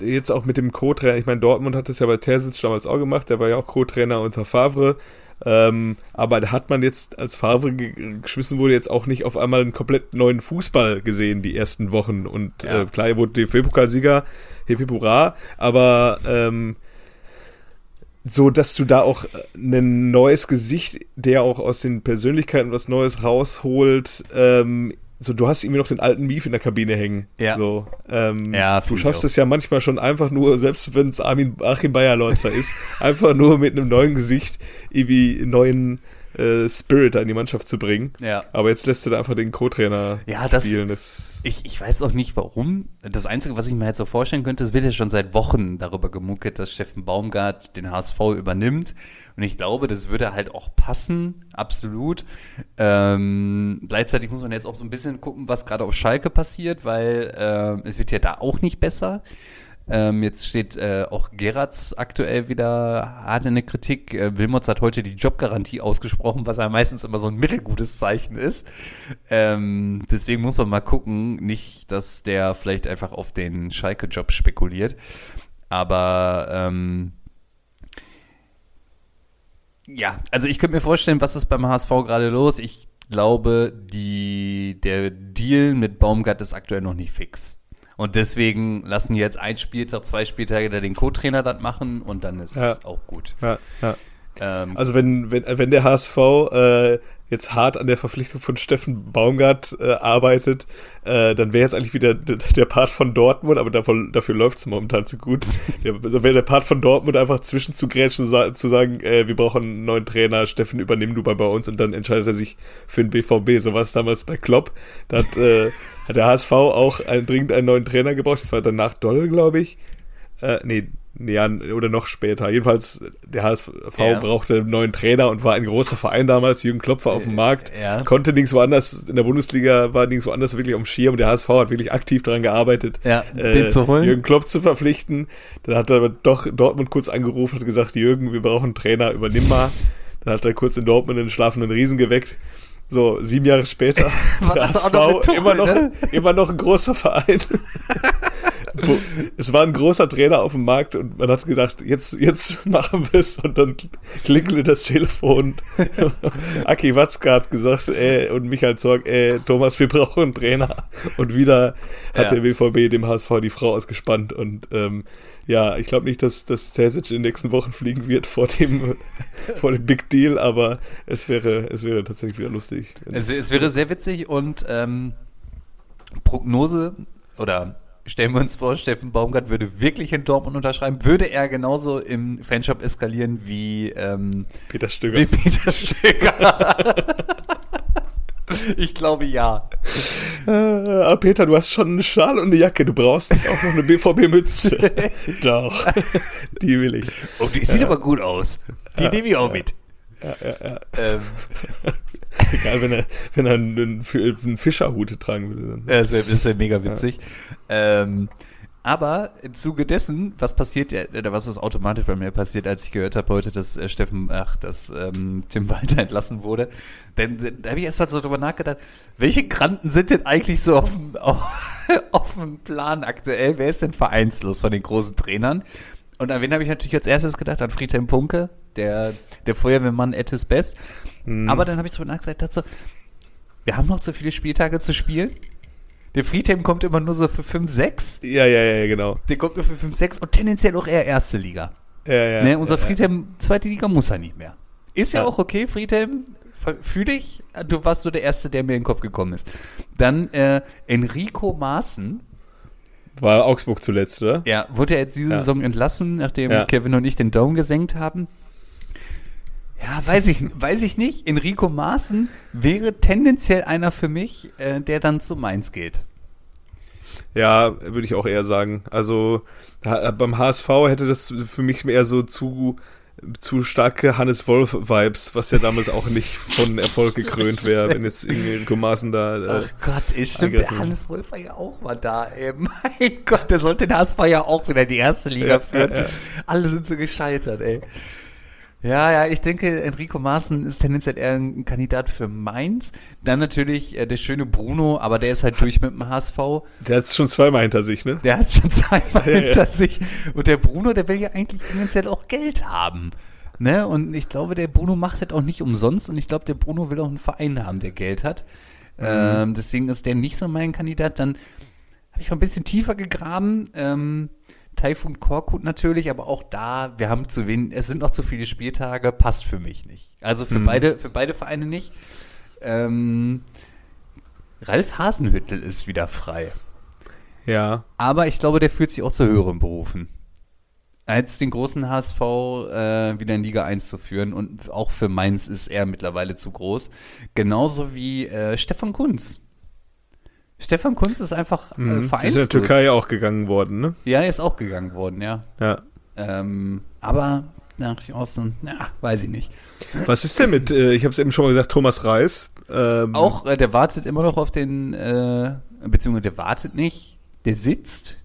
A: jetzt auch mit dem Co-Trainer, ich meine, Dortmund hat das ja bei Terzic damals auch gemacht, der war ja auch Co-Trainer unter Favre. Ähm, aber da hat man jetzt, als Favre ge- geschmissen wurde, jetzt auch nicht auf einmal einen komplett neuen Fußball gesehen, die ersten Wochen. Und
B: Ja.
A: äh, klar, er wurde DFB-Pokalsieger, Hip Hip Hurra, aber ähm, so, dass du da auch ein neues Gesicht, der auch aus den Persönlichkeiten was Neues rausholt, ähm, so, du hast irgendwie noch den alten Mief in der Kabine hängen.
B: Ja.
A: So, ähm,
B: Ja,
A: du schaffst es ja manchmal schon einfach nur, selbst wenn es Armin, Achim Bayerlorzer ist, einfach nur mit einem neuen Gesicht irgendwie neuen äh, Spirit da in die Mannschaft zu bringen.
B: ja.
A: Aber jetzt lässt du da einfach den Co-Trainer
B: Ja, das-
A: spielen. Das,
B: Ich, ich weiß auch nicht warum. Das Einzige, was ich mir halt so vorstellen könnte, es wird ja schon seit Wochen darüber gemunkelt, dass Steffen Baumgart den HSV übernimmt. Und ich glaube, das würde halt auch passen, absolut. Ähm, gleichzeitig muss man jetzt auch so ein bisschen gucken, was gerade auf Schalke passiert, weil ähm, es wird ja da auch nicht besser. Ähm, jetzt steht äh, auch Geratz aktuell wieder hart in der Kritik. Äh, Wilmots hat heute die Jobgarantie ausgesprochen, was ja meistens immer so ein mittelgutes Zeichen ist. Ähm, deswegen muss man mal gucken, nicht, dass der vielleicht einfach auf den Schalke-Job spekuliert. Aber ähm, ja, also ich könnte mir vorstellen, was ist beim HSV gerade los. Ich glaube, die, der Deal mit Baumgart ist aktuell noch nicht fix. Und deswegen lassen die jetzt ein Spieltag, zwei Spieltage da den Co-Trainer das machen und dann ist
A: Ja.
B: auch gut.
A: ja, ja.
B: Ähm,
A: Also wenn, wenn, wenn der HSV äh, jetzt hart an der Verpflichtung von Steffen Baumgart äh, arbeitet, äh, dann wäre jetzt eigentlich wieder der, der Part von Dortmund, aber davon, dafür läuft es momentan zu gut. Der, also wäre der Part von Dortmund einfach zwischen zu grätschen, sa- zu sagen, äh, wir brauchen einen neuen Trainer, Steffen, übernimm du mal bei uns und dann entscheidet er sich für den BVB. So war es damals bei Klopp. Da hat, äh, hat der HSV auch ein, dringend einen neuen Trainer gebraucht. Das war danach Doll, glaube ich. Äh, nee, ja, oder noch später. Jedenfalls, der HSV
B: Ja.
A: brauchte einen neuen Trainer und war ein großer Verein damals. Jürgen Klopp war auf dem Markt,
B: ja.
A: konnte nirgends woanders, in der Bundesliga war nirgends woanders wirklich dem Schirm. Der HSV hat wirklich aktiv daran gearbeitet,
B: Ja, holen.
A: Jürgen Klopp zu verpflichten. Dann hat er aber doch Dortmund kurz angerufen und gesagt, Jürgen, wir brauchen einen Trainer, übernimm mal. Dann hat er kurz in Dortmund einen schlafenden Riesen geweckt. So, sieben Jahre später,
B: War
A: der HSV
B: noch Tuchel,
A: immer noch,
B: ne?
A: immer noch ein großer Verein. Es war ein großer Trainer auf dem Markt und man hat gedacht, jetzt, jetzt machen wir es und dann klingelte das Telefon. Aki Watzke hat gesagt, äh, und Michael Zorg, äh, Thomas, wir brauchen einen Trainer. Und wieder hat
B: Ja.
A: der BVB dem HSV die Frau ausgespannt und ähm, ja, ich glaube nicht, dass, dass Terzic in den nächsten Wochen fliegen wird vor dem, vor dem Big Deal, aber es wäre, es wäre tatsächlich wieder lustig.
B: Es, es wäre sehr witzig und ähm, Prognose oder stellen wir uns vor, Steffen Baumgart würde wirklich in Dortmund unterschreiben, würde er genauso im Fanshop eskalieren wie, ähm,
A: Peter Stöger.
B: wie Peter Stöger. ich glaube ja.
A: Äh, ah, Peter, du hast schon einen Schal und eine Jacke, du brauchst nicht auch noch eine BVB-Mütze. Doch, die will ich.
B: Oh, die sieht aber gut aus. Die nehme ich auch mit. Ähm,
A: Egal, wenn er, wenn er einen, einen Fischerhut tragen würde. Dann.
B: Das wäre wär mega witzig. Ähm, aber im Zuge dessen, was passiert, ja, oder was ist automatisch bei mir passiert, als ich gehört habe heute, dass äh, Steffen, ach, dass ähm, Tim Walter entlassen wurde, denn da habe ich erst mal so drüber nachgedacht, welche Granten sind denn eigentlich so auf dem, auf, auf dem Plan aktuell? Wer ist denn vereinslos von den großen Trainern? Und an wen habe ich natürlich als erstes gedacht? An Friedhelm Funke, der, der Feuerwehrmann at his best. Aber dann habe ich drüber nachgedacht, dachte so, wir haben noch zu viele Spieltage zu spielen. Der Friedhelm kommt immer nur so für 5, 6.
A: Ja, ja, ja, genau.
B: Der kommt nur für 5, 6 und tendenziell auch eher erste Liga.
A: Ja, ja,
B: ne? Unser
A: ja,
B: Friedhelm, zweite Liga muss er nicht mehr. Ist ja,
A: Ja.
B: auch okay, Friedhelm. Fühle ich. Du warst so der Erste, der mir in den Kopf gekommen ist. Dann äh, Enrico Maaßen.
A: War Augsburg zuletzt, oder?
B: Ja, wurde er jetzt diese. Saison entlassen, nachdem. Kevin und ich den Daumen gesenkt haben? Ja, weiß ich, weiß ich nicht. Enrico Maaßen wäre tendenziell einer für mich, äh, der dann zu Mainz geht.
A: Ja, würde ich auch eher sagen. Also beim HSV hätte das für mich eher so zu, zu starke Hannes Wolf-Vibes, was ja damals auch nicht von Erfolg gekrönt wäre, wenn jetzt irgendwie Gommaßen da. Äh,
B: Ach Gott, ey, stimmt, der. Hannes Wolf war ja auch mal da, ey. Mein Gott, der sollte den HSV ja auch wieder in die erste Liga
A: Ja,
B: führen.
A: ja, ja.
B: Alle sind so gescheitert, ey. Ja, ja, ich denke, Enrico Maaßen ist tendenziell eher ein Kandidat für Mainz. Dann natürlich äh, der schöne Bruno, aber der ist halt durch mit dem HSV.
A: der hat es schon zweimal hinter sich, ne?
B: Der hat schon zweimal
A: Ja, ja.
B: hinter sich. Und der Bruno, der will ja eigentlich tendenziell auch Geld haben. Ne? Und ich glaube, der Bruno macht das auch nicht umsonst. Und ich glaube, der Bruno will auch einen Verein haben, der Geld hat. Ähm, deswegen ist der nicht so mein Kandidat. Dann habe ich mal ein bisschen tiefer gegraben. Ähm, Taifun Korkut natürlich, aber auch da, wir haben zu wenig, es sind noch zu viele Spieltage, passt für mich nicht. Also für beide, für beide Vereine nicht. Ähm, Ralf Hasenhüttel ist wieder frei.
A: Ja.
B: Aber ich glaube, der fühlt sich auch zu höheren Berufen. Als den großen HSV äh, wieder in Liga 1 zu führen und auch für Mainz ist er mittlerweile zu groß. Genauso wie äh, Stefan Kunz. Stefan Kunz ist einfach äh,
A: Mhm. Die ist in
B: vereinslos.
A: der Türkei auch gegangen worden, ne?
B: Ja, er ist auch gegangen worden, ja.
A: Ja.
B: Ähm, aber nach außen, ja, weiß ich nicht.
A: Was ist denn mit, äh, ich habe es eben schon mal gesagt, Thomas Reis? Ähm,
B: Auch, äh, der wartet immer noch auf den, äh, beziehungsweise der wartet nicht, der sitzt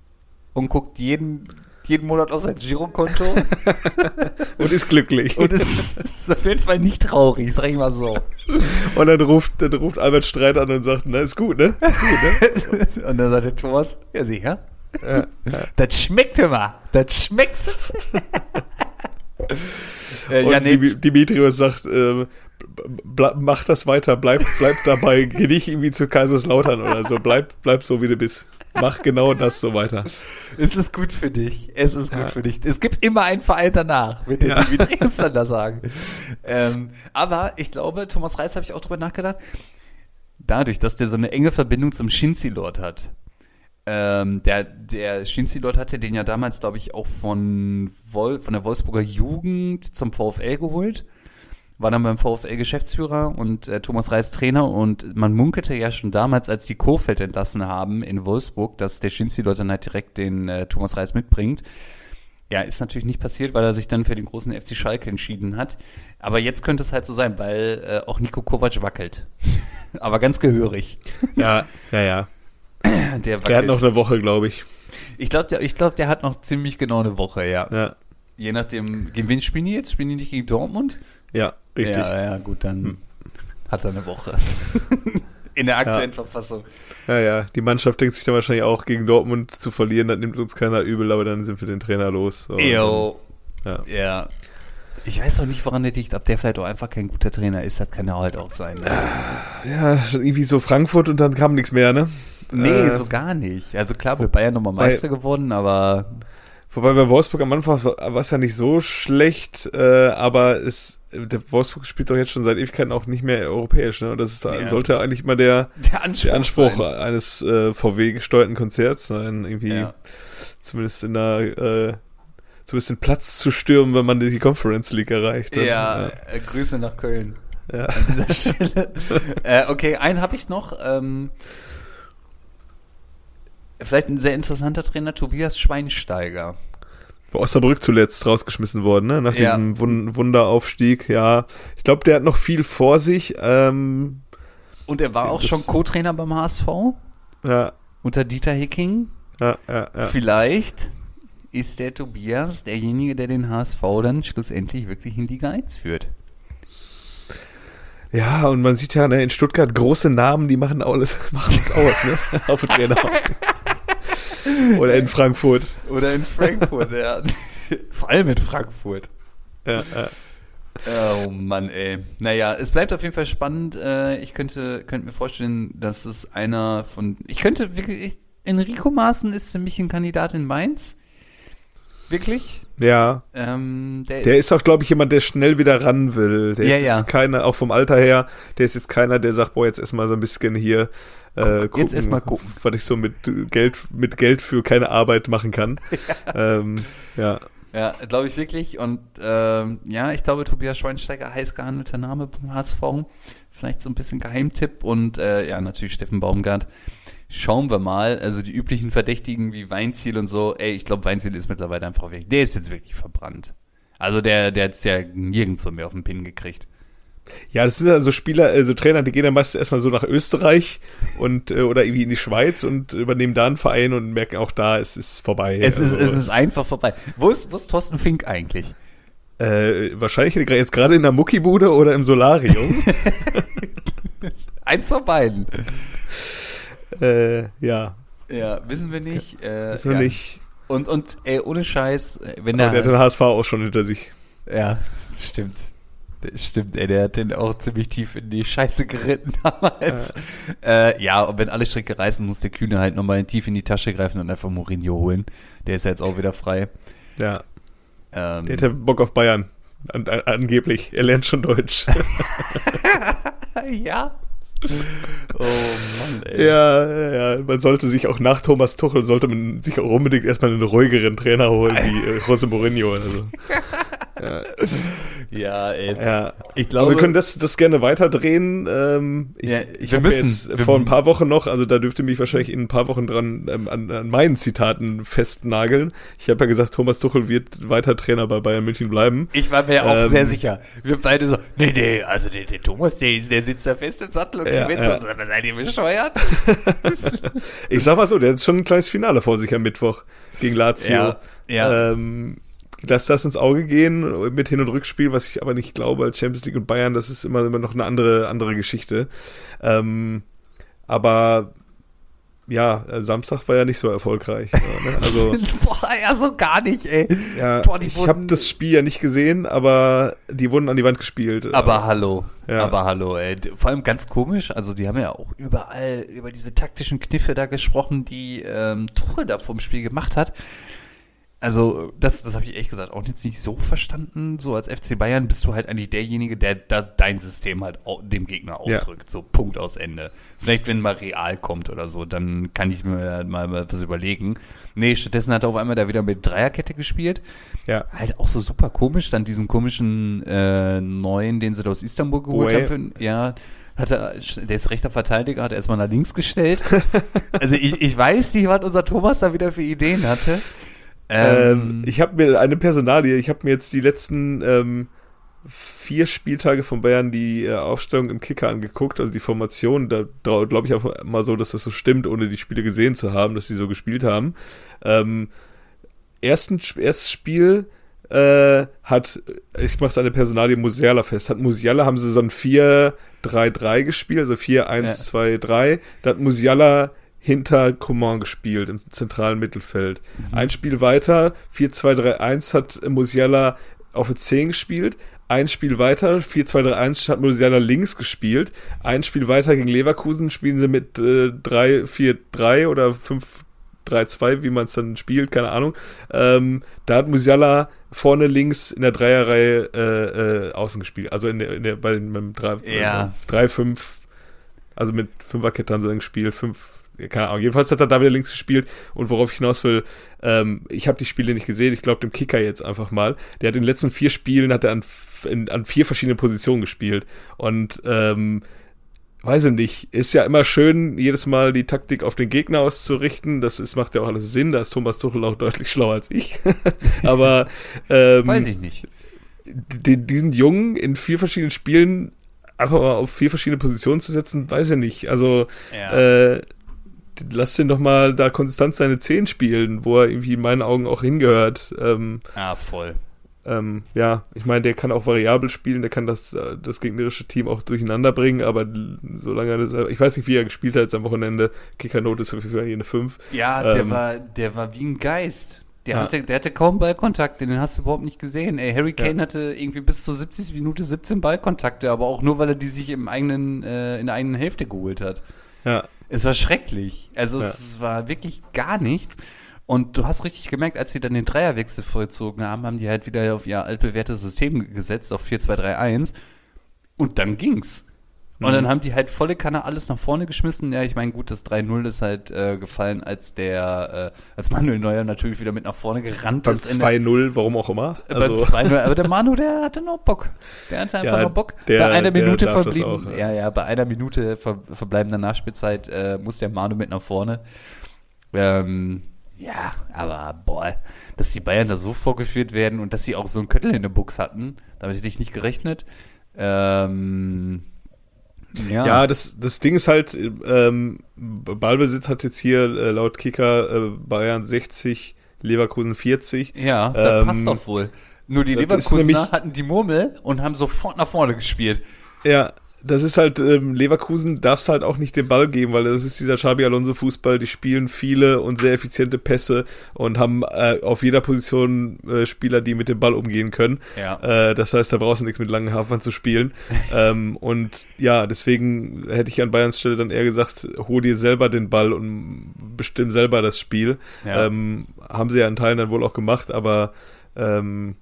B: und guckt jeden, jeden Monat auf sein Girokonto
A: Und ist glücklich.
B: und ist, ist auf jeden Fall nicht traurig, sag ich mal so.
A: Und dann ruft, dann ruft Albert Streit an und sagt, na, ist gut, ne? Ist gut, ne?
B: Und dann sagt der Thomas, ja sicher. Das schmeckt immer, das schmeckt. äh,
A: Und
B: ja, nee,
A: Dimi- Dimitrios sagt, ähm, ble- mach das weiter, bleib, bleib dabei, geh nicht irgendwie zu Kaiserslautern oder so, bleib, bleib so, wie du bist. Mach genau das so weiter.
B: es ist gut für dich. Es ist gut
A: Ja.
B: für dich. Es gibt immer einen Verein danach, wird der
A: Ja.
B: Dimitrios dann da sagen. Ähm, aber ich glaube, Thomas Reis habe ich auch drüber nachgedacht, dadurch, dass der so eine enge Verbindung zum Shinzi-Lord hat. Ähm, der, der Shinzi-Lord hatte den ja damals, glaube ich, auch von, Wol von der Wolfsburger Jugend zum VfL geholt. War dann beim VfL Geschäftsführer und äh, Thomas Reis Trainer und man munkelte ja schon damals, als die Kofeld entlassen haben in Wolfsburg, dass der Shinzi-Lord dann halt direkt den äh, Thomas Reis mitbringt. Ja, ist natürlich nicht passiert, weil er sich dann für den großen FC Schalke entschieden hat. Aber jetzt könnte es halt so sein, weil äh, auch Nico Kovac wackelt. Aber ganz gehörig.
A: Ja, ja, ja.
B: Der,
A: Der hat noch eine Woche, glaube ich.
B: ich glaube, der, ich glaub, der hat noch ziemlich genau eine Woche, ja.
A: Ja,
B: Je nachdem, gegen wen spielen die jetzt? Spielen die nicht gegen Dortmund?
A: ja, richtig.
B: Ja, ja, gut, dann hat er eine Woche. In der aktuellen
A: Ja.
B: Verfassung.
A: Ja, ja, die Mannschaft denkt sich dann wahrscheinlich auch, gegen Dortmund zu verlieren, das nimmt uns keiner übel, aber dann sind wir den Trainer los.
B: Jo.
A: dann- Ja.
B: Ja. Ich weiß auch nicht, woran der liegt, ob der vielleicht auch einfach kein guter Trainer ist. Das kann ja halt auch sein. Ne?
A: ja, schon irgendwie so Frankfurt und dann kam nichts mehr, ne?
B: Nee,
A: Äh,
B: so gar nicht. Also klar, wir Bayern nochmal
A: bei-
B: Meister geworden, aber
A: Wobei bei Wolfsburg am Anfang war es ja nicht so schlecht, äh, aber es, der Wolfsburg spielt doch jetzt schon seit Ewigkeiten auch nicht mehr europäisch, ne? Das ist,
B: Ja.
A: sollte eigentlich mal der,
B: der Anspruch,
A: der Anspruch eines äh, VW-gesteuerten Konzerts sein, irgendwie
B: Ja.
A: zumindest in der, äh, zumindest den Platz zu stürmen, wenn man die Conference League erreicht. ne?
B: Ja, äh, Grüße nach Köln
A: ja.
B: an dieser Stelle. äh, okay, einen habe ich noch. Ähm, vielleicht ein sehr interessanter Trainer, Tobias Schweinsteiger.
A: Bei Osnabrück zuletzt rausgeschmissen worden, ne? Nach
B: Ja.
A: diesem Wun Wunderaufstieg, ja. Ich glaube, der hat noch viel vor sich. Ähm,
B: Und er war auch schon Co-Trainer beim HSV
A: ja,
B: unter Dieter Hecking.
A: ja, ja, ja.
B: Vielleicht ist der Tobias derjenige, der den HSV dann schlussendlich wirklich in Liga 1 führt.
A: Ja, und man sieht ja ne, in Stuttgart große Namen, die machen alles, machen es aus, ne? Auf dem Trainer. Oder in Frankfurt.
B: Oder in Frankfurt, ja. Vor allem in Frankfurt.
A: Ja, ja.
B: Oh Mann, ey. Naja, es bleibt auf jeden Fall spannend. Äh, Ich könnte, könnte mir vorstellen, dass es einer von. Ich könnte wirklich. Ich, Enrico Maaßen ist für mich ein Kandidat in Mainz. Wirklich?
A: Ja.
B: Ähm, der,
A: Der ist auch, glaube ich, jemand, der schnell wieder ran will. Der
B: Ja,
A: ist
B: ja.
A: jetzt keiner, auch vom Alter her, der ist jetzt keiner, der sagt, boah, jetzt erstmal so ein bisschen hier äh,
B: Guck, jetzt erst mal gucken.
A: was ich so mit Geld, mit Geld für keine Arbeit machen kann. Ja, ähm, ja.
B: Ja, glaube ich wirklich. Und ähm, ja, ich glaube, Tobias Schweinsteiger, heiß gehandelter Name beim HSV. Vielleicht so ein bisschen Geheimtipp. Und äh, ja, natürlich Steffen Baumgart. Schauen wir mal. Also die üblichen Verdächtigen wie Weinziel und so. Ey, ich glaube, Weinziel ist mittlerweile einfach weg. Der ist jetzt wirklich verbrannt. Also der, der hat's ja nirgendwo mehr auf den Pin gekriegt.
A: Ja, das sind also Spieler, also Trainer, die gehen dann meistens erstmal so nach Österreich und äh, oder irgendwie in die Schweiz und übernehmen da einen Verein und merken auch da, es ist vorbei.
B: Es, ist,
A: Also,
B: es ist einfach vorbei. Wo ist, wo ist Thorsten Fink eigentlich?
A: äh, wahrscheinlich jetzt gerade in der Muckibude oder im Solarium.
B: Eins von beiden.
A: Äh, ja,
B: Ja, wissen wir nicht. Äh,
A: ist noch
B: ja.
A: nicht.
B: Und, und ey, ohne Scheiß, wenn
A: Aber
B: der,
A: der hat den HSV auch schon hinter sich.
B: Ja, das stimmt. Das stimmt, ey, der hat den auch ziemlich tief in die Scheiße geritten damals. Ja, äh, ja und wenn alle Stricke reißen, muss der Kühne halt nochmal tief in die Tasche greifen und einfach Mourinho holen. Der ist ja jetzt auch wieder frei.
A: Ja,
B: Ähm,
A: der hätte Bock auf Bayern. An, an, angeblich. Er lernt schon Deutsch.
B: ja. Oh Mann, ey.
A: ja, ja, man sollte sich auch nach Thomas Tuchel, sollte man sich auch unbedingt erstmal einen ruhigeren Trainer holen, wie äh, José Mourinho. Also,
B: Ja, ey.
A: ja.
B: Ich
A: Aber
B: glaube,
A: wir können das, das gerne weiterdrehen. Ähm, ich
B: Ja,
A: ich
B: wir
A: habe
B: müssen.
A: jetzt
B: Wir-
A: vor ein paar Wochen noch, also da dürfte mich wahrscheinlich in ein paar Wochen dran ähm, an, an meinen Zitaten festnageln. Ich habe ja gesagt, Thomas Tuchel wird weiter Trainer bei Bayern München bleiben.
B: ich war mir auch
A: Ähm,
B: sehr sicher. Wir beide so, nee, nee, also der, der Thomas, der, der sitzt da fest im Sattel und
A: Ja,
B: ja, willst
A: ja.
B: ja. was, seid ihr bescheuert?
A: Ich sag mal so, der hat schon ein kleines Finale vor sich am Mittwoch gegen Lazio.
B: Ja, ja.
A: Ähm, lass das ins Auge gehen mit Hin- und Rückspiel, was ich aber nicht glaube, als Champions League und Bayern, das ist immer, immer noch eine andere, andere Geschichte. Ähm, aber ja, Samstag war ja nicht so erfolgreich. ne? Also
B: Boah, ja, so gar nicht, ey.
A: ja,
B: Boah,
A: ich habe das Spiel ja nicht gesehen, aber die wurden an die Wand gespielt.
B: Aber hallo,
A: Ja.
B: aber hallo, ey. Vor allem ganz komisch, also die haben ja auch überall über diese taktischen Kniffe da gesprochen, die ähm, Tuchel da vom Spiel gemacht hat. Also das, das habe ich ehrlich gesagt auch jetzt nicht so verstanden. So als FC Bayern bist du halt eigentlich derjenige, der da dein System halt dem Gegner
A: Ja.
B: aufdrückt. So Punkt aus Ende. Vielleicht wenn mal Real kommt oder so, dann kann ich mir mal, mal was überlegen. Nee, stattdessen hat er auf einmal da wieder mit Dreierkette gespielt
A: ja,
B: halt auch so super komisch, dann diesen komischen äh, neuen, den sie da aus Istanbul geholt
A: Boe.
B: haben. Für, ja, hat er, der ist rechter Verteidiger, hat er erstmal nach links gestellt. also ich, ich weiß nicht, was unser Thomas da wieder für Ideen hatte.
A: Ähm, ich habe mir eine Personalie, ich habe mir jetzt die letzten ähm, vier Spieltage von Bayern die äh, Aufstellung im Kicker angeguckt, also die Formation, da glaube ich auch mal so, dass das so stimmt, ohne die Spiele gesehen zu haben, dass sie so gespielt haben. Ähm, ersten, erstes Spiel äh, hat, ich mache es an der Personalie Musiala fest, hat Musiala, haben sie so ein 4-3-3 gespielt, also 4-1-2-3. Da hat Musiala hinter Coman gespielt im zentralen Mittelfeld. Mhm. Ein Spiel weiter, 4-2-3-1 hat Musiala auf der 10 gespielt. Ein Spiel weiter, 4-2-3-1 hat Musiala links gespielt. Ein Spiel weiter gegen Leverkusen spielen sie mit äh, 3-4-3 oder 5-3-2, wie man es dann spielt, keine Ahnung. Ähm, da hat Musiala vorne links in der Dreierreihe äh, äh, außen gespielt. Also in der, in der, bei den, beim 3-5,
B: Ja.
A: also, also mit Fünferkette haben sie dann gespielt, 5 keine Ahnung, jedenfalls hat er da wieder links gespielt. Und worauf ich hinaus will, ähm, ich habe die Spiele nicht gesehen, ich glaube dem Kicker jetzt einfach mal, der hat in den letzten vier Spielen hat er an, in, an vier verschiedenen Positionen gespielt. Und ähm, weiß ich nicht, ist ja immer schön, jedes Mal die Taktik auf den Gegner auszurichten, das, das macht ja auch alles Sinn, da ist Thomas Tuchel auch deutlich schlauer als ich, aber ähm,
B: Weiß ich nicht.
A: diesen Jungen in vier verschiedenen Spielen einfach mal auf vier verschiedene Positionen zu setzen, weiß ich nicht. Also
B: Ja.
A: äh, lass den doch mal da konstant seine Zehn spielen, wo er irgendwie in meinen Augen auch hingehört. Ähm,
B: Ah, voll.
A: ähm, ja, ich meine, der kann auch variabel spielen, der kann das, äh, das gegnerische Team auch durcheinander bringen, aber solange er das, ich weiß nicht, wie er gespielt hat jetzt am Wochenende, Kickernote ist hier eine 5.
B: Ja, der
A: Ähm,
B: war, der war wie ein Geist. Der,
A: Ja.
B: hatte, der hatte kaum Ballkontakt, den hast du überhaupt nicht gesehen. Ey, Harry Kane
A: Ja.
B: hatte irgendwie bis zur 70. Minute 17 Ballkontakte, aber auch nur, weil er die sich im eigenen, äh, in der eigenen Hälfte geholt hat.
A: Ja,
B: Es war schrecklich. Also es war wirklich gar nichts. Und du hast richtig gemerkt, als sie dann den Dreierwechsel vollzogen haben, haben die halt wieder auf ihr altbewährtes System gesetzt, auf 4-2-3-1. Und dann ging's. Und
A: Mhm.
B: dann haben die halt volle Kanne alles nach vorne geschmissen. Ja, ich meine, gut, das 3-0 ist halt äh, gefallen, als der, äh, als Manuel Neuer natürlich wieder mit nach vorne gerannt
A: beim
B: ist. der-
A: 2-0, warum auch immer.
B: beim
A: Also,
B: 2-0, aber der Manu, der hatte noch Bock. Der hatte einfach
A: Ja,
B: noch Bock.
A: der-
B: bei einer Minute verblieben.
A: auch,
B: ja.
A: ja.
B: ja, bei einer Minute ver verbleibender Nachspielzeit äh, muss der Manu mit nach vorne. Ähm, ja, aber boah, dass die Bayern da so vorgeführt werden und dass sie auch so einen Köttel in der Box hatten, damit hätte ich nicht gerechnet. Ähm, ja,
A: Ja, das, das Ding ist halt, ähm, Ballbesitz hat jetzt hier äh, laut Kicker äh, Bayern 60, Leverkusen 40.
B: ja, das
A: ähm,
B: passt doch wohl. Nur die Leverkusener hatten die Murmel und haben sofort nach vorne gespielt.
A: Ja, das ist halt, ähm, Leverkusen darfst halt auch nicht den Ball geben, weil das ist dieser Xabi Alonso Fußball, die spielen viele und sehr effiziente Pässe und haben äh, auf jeder Position äh, Spieler, die mit dem Ball umgehen können.
B: Ja.
A: Äh, das heißt, da brauchst du nichts mit langen Hafern zu spielen. ähm, und ja, deswegen hätte ich an Bayerns Stelle dann eher gesagt, hol dir selber den Ball und bestimm selber das Spiel.
B: Ja.
A: Ähm, haben sie ja in Teilen dann wohl auch gemacht, aber ähm,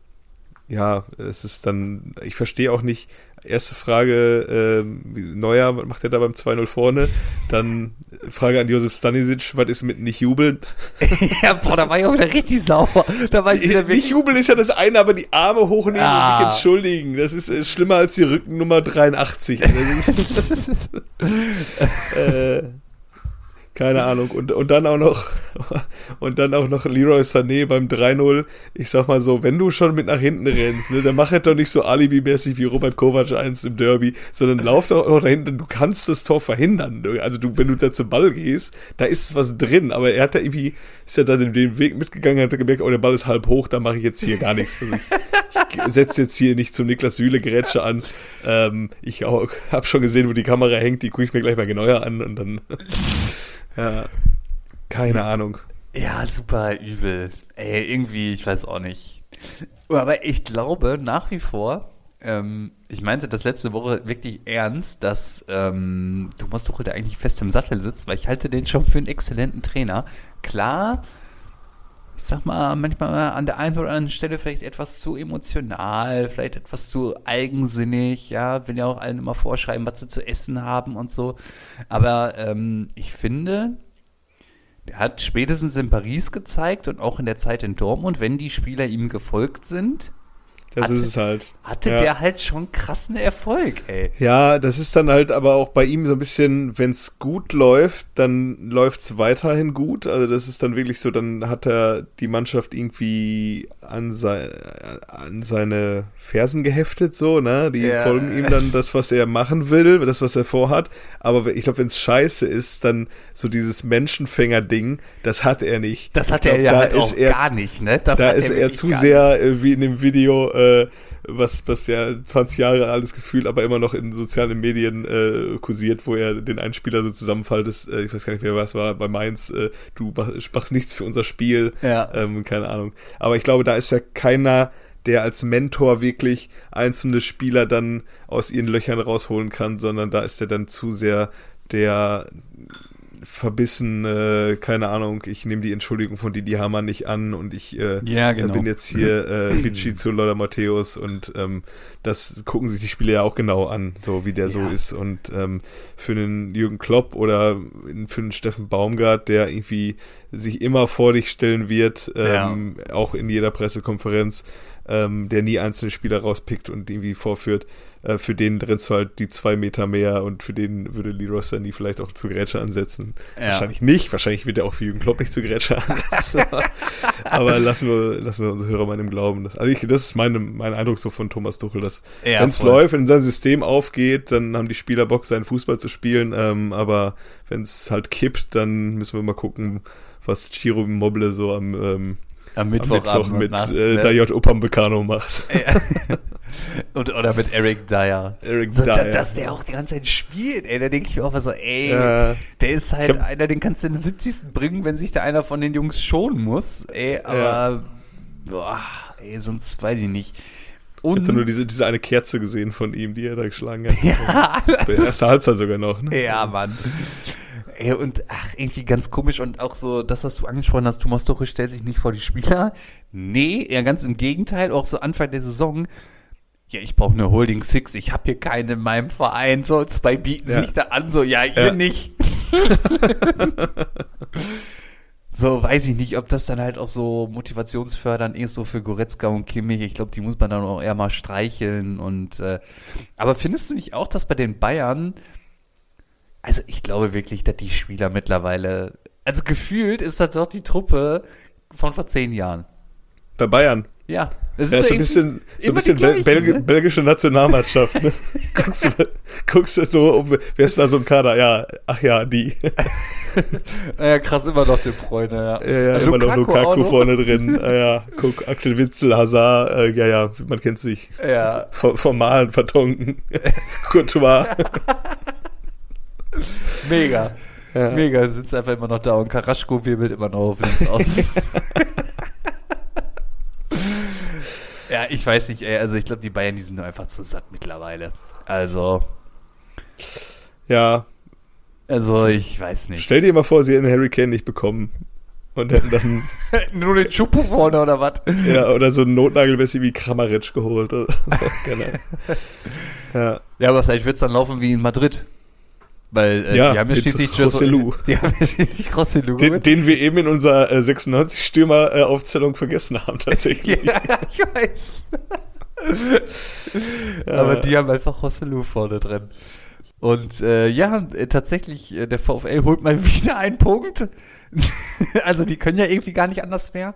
A: ja, es ist dann, ich verstehe auch nicht, erste Frage, ähm, Neuer, was macht er da beim 2-0 vorne? Dann Frage an Josef Stanisic, was ist mit nicht jubeln?
B: ja, boah, da war ich auch wieder richtig sauer. Da war ich wieder
A: Nicht jubeln ist ja das eine, aber die Arme hochnehmen
B: Ah.
A: und sich entschuldigen, das ist äh, schlimmer als die Rückennummer 83. Das ist, äh, keine Ahnung. Und, und dann auch noch, und dann auch noch Leroy Sané beim 3-0. Ich sag mal so, wenn du schon mit nach hinten rennst, ne, dann mach halt doch nicht so alibi-mäßig wie Robert Kovac einst im Derby, sondern lauf doch auch dahinter, du kannst das Tor verhindern. Also du, wenn du da zum Ball gehst, da ist was drin, aber er hat da irgendwie, ist ja da den, den Weg mitgegangen, hat gemerkt, oh, der Ball ist halb hoch, da mache ich jetzt hier gar nichts. Also ich, ich setze jetzt hier nicht zum Niklas Süle Gerätsche an. Ähm, ich habe schon gesehen, wo die Kamera hängt, die gucke ich mir gleich mal genauer an und dann ja, keine Ahnung.
B: Ja, super übel. Ey, irgendwie, ich weiß auch nicht. Aber ich glaube nach wie vor, ähm, ich meinte das letzte Woche wirklich ernst, dass ähm, Thomas Tuchel da eigentlich fest im Sattel sitzt, weil ich halte den schon für einen exzellenten Trainer. Klar, sag mal, manchmal an der einen oder anderen Stelle vielleicht etwas zu emotional, vielleicht etwas zu eigensinnig, ja, will ja auch allen immer vorschreiben, was sie zu essen haben und so. Aber ähm, ich finde, der hat spätestens in Paris gezeigt und auch in der Zeit in Dortmund, wenn die Spieler ihm gefolgt sind,
A: Das
B: Hatte-
A: ist es halt.
B: hatte
A: Ja.
B: der halt schon krassen Erfolg, ey.
A: Ja, das ist dann halt aber auch bei ihm so ein bisschen, wenn es gut läuft, dann läuft's weiterhin gut. Also das ist dann wirklich so, dann hat er die Mannschaft irgendwie an, sei, an seine Fersen geheftet, so, ne? Die
B: Ja.
A: folgen ihm dann das, was er machen will, das, was er vorhat. Aber ich glaube, wenn es scheiße ist, dann so dieses Menschenfänger-Ding, das hat er nicht.
B: Das hat
A: Ich
B: er
A: glaub,
B: ja
A: da
B: halt auch
A: er
B: gar nicht, ne? Das
A: da ist er
B: wirklich
A: zu sehr äh, wie in dem Video, äh, was, was ja 20 Jahre alles gefühlt, aber immer noch in sozialen Medien äh, kursiert, wo er den einen Spieler so zusammenfaltet, äh, ich weiß gar nicht mehr, was war, bei Mainz, äh, du machst nichts für unser Spiel,
B: Ja.
A: ähm, keine Ahnung. Aber ich glaube, da ist ja keiner, der als Mentor wirklich einzelne Spieler dann aus ihren Löchern rausholen kann, sondern da ist er dann zu sehr der verbissen, äh, keine Ahnung, ich nehme die Entschuldigung von Didi Hammer nicht an und ich äh,
B: Ja, genau.
A: bin jetzt hier äh, Bici zu Lola Matthäus und ähm, das gucken sich die Spieler ja auch genau an, so wie der so
B: Ja.
A: ist. Und ähm, für einen Jürgen Klopp oder für einen Steffen Baumgart, der irgendwie sich immer vor dich stellen wird, ähm, auch in jeder Pressekonferenz, ähm, der nie einzelne Spieler rauspickt und irgendwie vorführt, äh, für den rennst du halt die zwei Meter mehr und für den würde Leroy Sané vielleicht auch zu Grätsche ansetzen.
B: Ja.
A: Wahrscheinlich nicht, wahrscheinlich wird er auch für Jürgen Klopp nicht zu Grätsche ansetzen. Aber lassen wir, lassen wir unsere Hörer mal im Glauben. Das, also ich, das ist meine, mein Eindruck so von Thomas Tuchel, dass
B: Ja,
A: wenn es läuft, wenn sein System aufgeht, dann haben die Spieler Bock, seinen Fußball zu spielen. Ähm, aber wenn es halt kippt, dann müssen wir mal gucken, was Chiro Mobile so am, ähm,
B: Am
A: am
B: Mittwochabend
A: Mittwoch mit
B: Nacht,
A: äh? Dayot Upamecano macht.
B: Und, oder mit Eric Dyer.
A: Eric
B: So,
A: Dyer.
B: da, dass der auch die ganze Zeit spielt, ey, da denke ich mir auch mal so, ey,
A: Ja.
B: der ist halt
A: Ich hab-
B: einer, den kannst du in den 70. bringen, wenn sich da einer von den Jungs schonen muss, ey, aber, boah, ey, sonst weiß ich nicht.
A: Ich
B: Und,
A: hatte nur diese, diese eine Kerze gesehen von ihm, die er da geschlagen hat.
B: ja,
A: der ersten Halbzeit sogar noch. Ne?
B: ja, Mann. Ey, und ach, irgendwie ganz komisch und auch so, das, was du angesprochen hast, Thomas Tuchel stellt sich nicht vor die Spieler. Nee, eher ganz im Gegenteil, auch so Anfang der Saison. Ja, ich brauche eine Holding Six, ich habe hier keine in meinem Verein, so zwei bieten
A: Ja.
B: sich da an, so, ja, ihr
A: Ja.
B: nicht. so, weiß ich nicht, ob das dann halt auch so motivationsfördernd ist, so für Goretzka und Kimmich. Ich glaube, die muss man dann auch eher mal streicheln und, äh, aber findest du nicht auch, dass bei den Bayern, also ich glaube wirklich, dass die Spieler mittlerweile, also gefühlt ist das doch die Truppe von vor zehn Jahren.
A: Bei Bayern.
B: Ja, das
A: Ja, ist so ein bisschen, so ein bisschen Bel Belgi-
B: ne?
A: belgische Nationalmannschaft. Ne? guckst, du, guckst du so, um, wer ist da so ein Kader? Ja, ach ja, die.
B: Ja, krass, immer noch den Freunde, ja.
A: Ja, ja,
B: Äh,
A: immer noch Lukaku
B: noch.
A: vorne drin. Ja, ja, guck, Axel Witzel, Hazard, äh, ja, ja, man kennt sich.
B: Ja,
A: V- Formalen, Vertonken, Courtois.
B: mega.
A: Ja.
B: Mega, sitzt einfach immer noch da und Karaschko wirbelt immer noch auf links aus. ja, ich weiß nicht, ey, also ich glaube, die Bayern, die sind nur einfach zu satt mittlerweile. Also,
A: Ja,
B: also ich weiß nicht.
A: stell dir mal vor, sie hätten Harry Kane nicht bekommen. Und hätten dann,
B: nur den Chupo vorne oder was?
A: ja, oder so einen Notnagelmessi wie Kramaric geholt. Ahnung. ja,
B: Ja, aber vielleicht wird es dann laufen wie in Madrid. Weil äh,
A: Ja,
B: die haben ja schließlich
A: Rosselló.
B: Die haben ja schließlich Rosselló
A: den, den wir eben in unserer äh, 96-Stürmer-Aufzählung vergessen haben, tatsächlich.
B: Ja, ich weiß. Aber die haben einfach Rosselló vorne drin. Und äh, ja, äh, tatsächlich, äh, der VfL holt mal wieder einen Punkt. also die können ja irgendwie gar nicht anders mehr.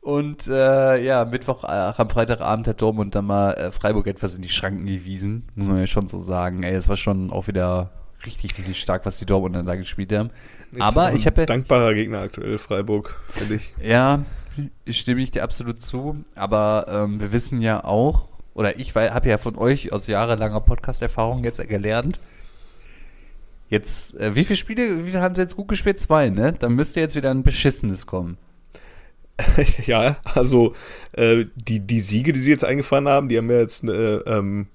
B: Und äh, ja, Mittwoch, ach, am Freitagabend hat Dortmund dann mal äh, Freiburg etwas in die Schranken gewiesen. Muss man ja schon so sagen. Ey, es war schon auch wieder richtig, richtig stark, was die Dortmunder da gespielt haben.
A: Ist
B: Aber ich habe ja,
A: dankbarer Gegner aktuell, Freiburg, finde ich.
B: ja, stimme ich dir absolut zu. Aber ähm, wir wissen ja auch, oder ich habe ja von euch aus jahrelanger Podcast-Erfahrung jetzt gelernt, jetzt, äh, wie viele Spiele, wie viele haben sie jetzt gut gespielt? Zwei, ne? Dann müsste jetzt wieder ein beschissenes kommen.
A: ja, also äh, die, die Siege, die sie jetzt eingefahren haben, die haben ja jetzt eine, ähm,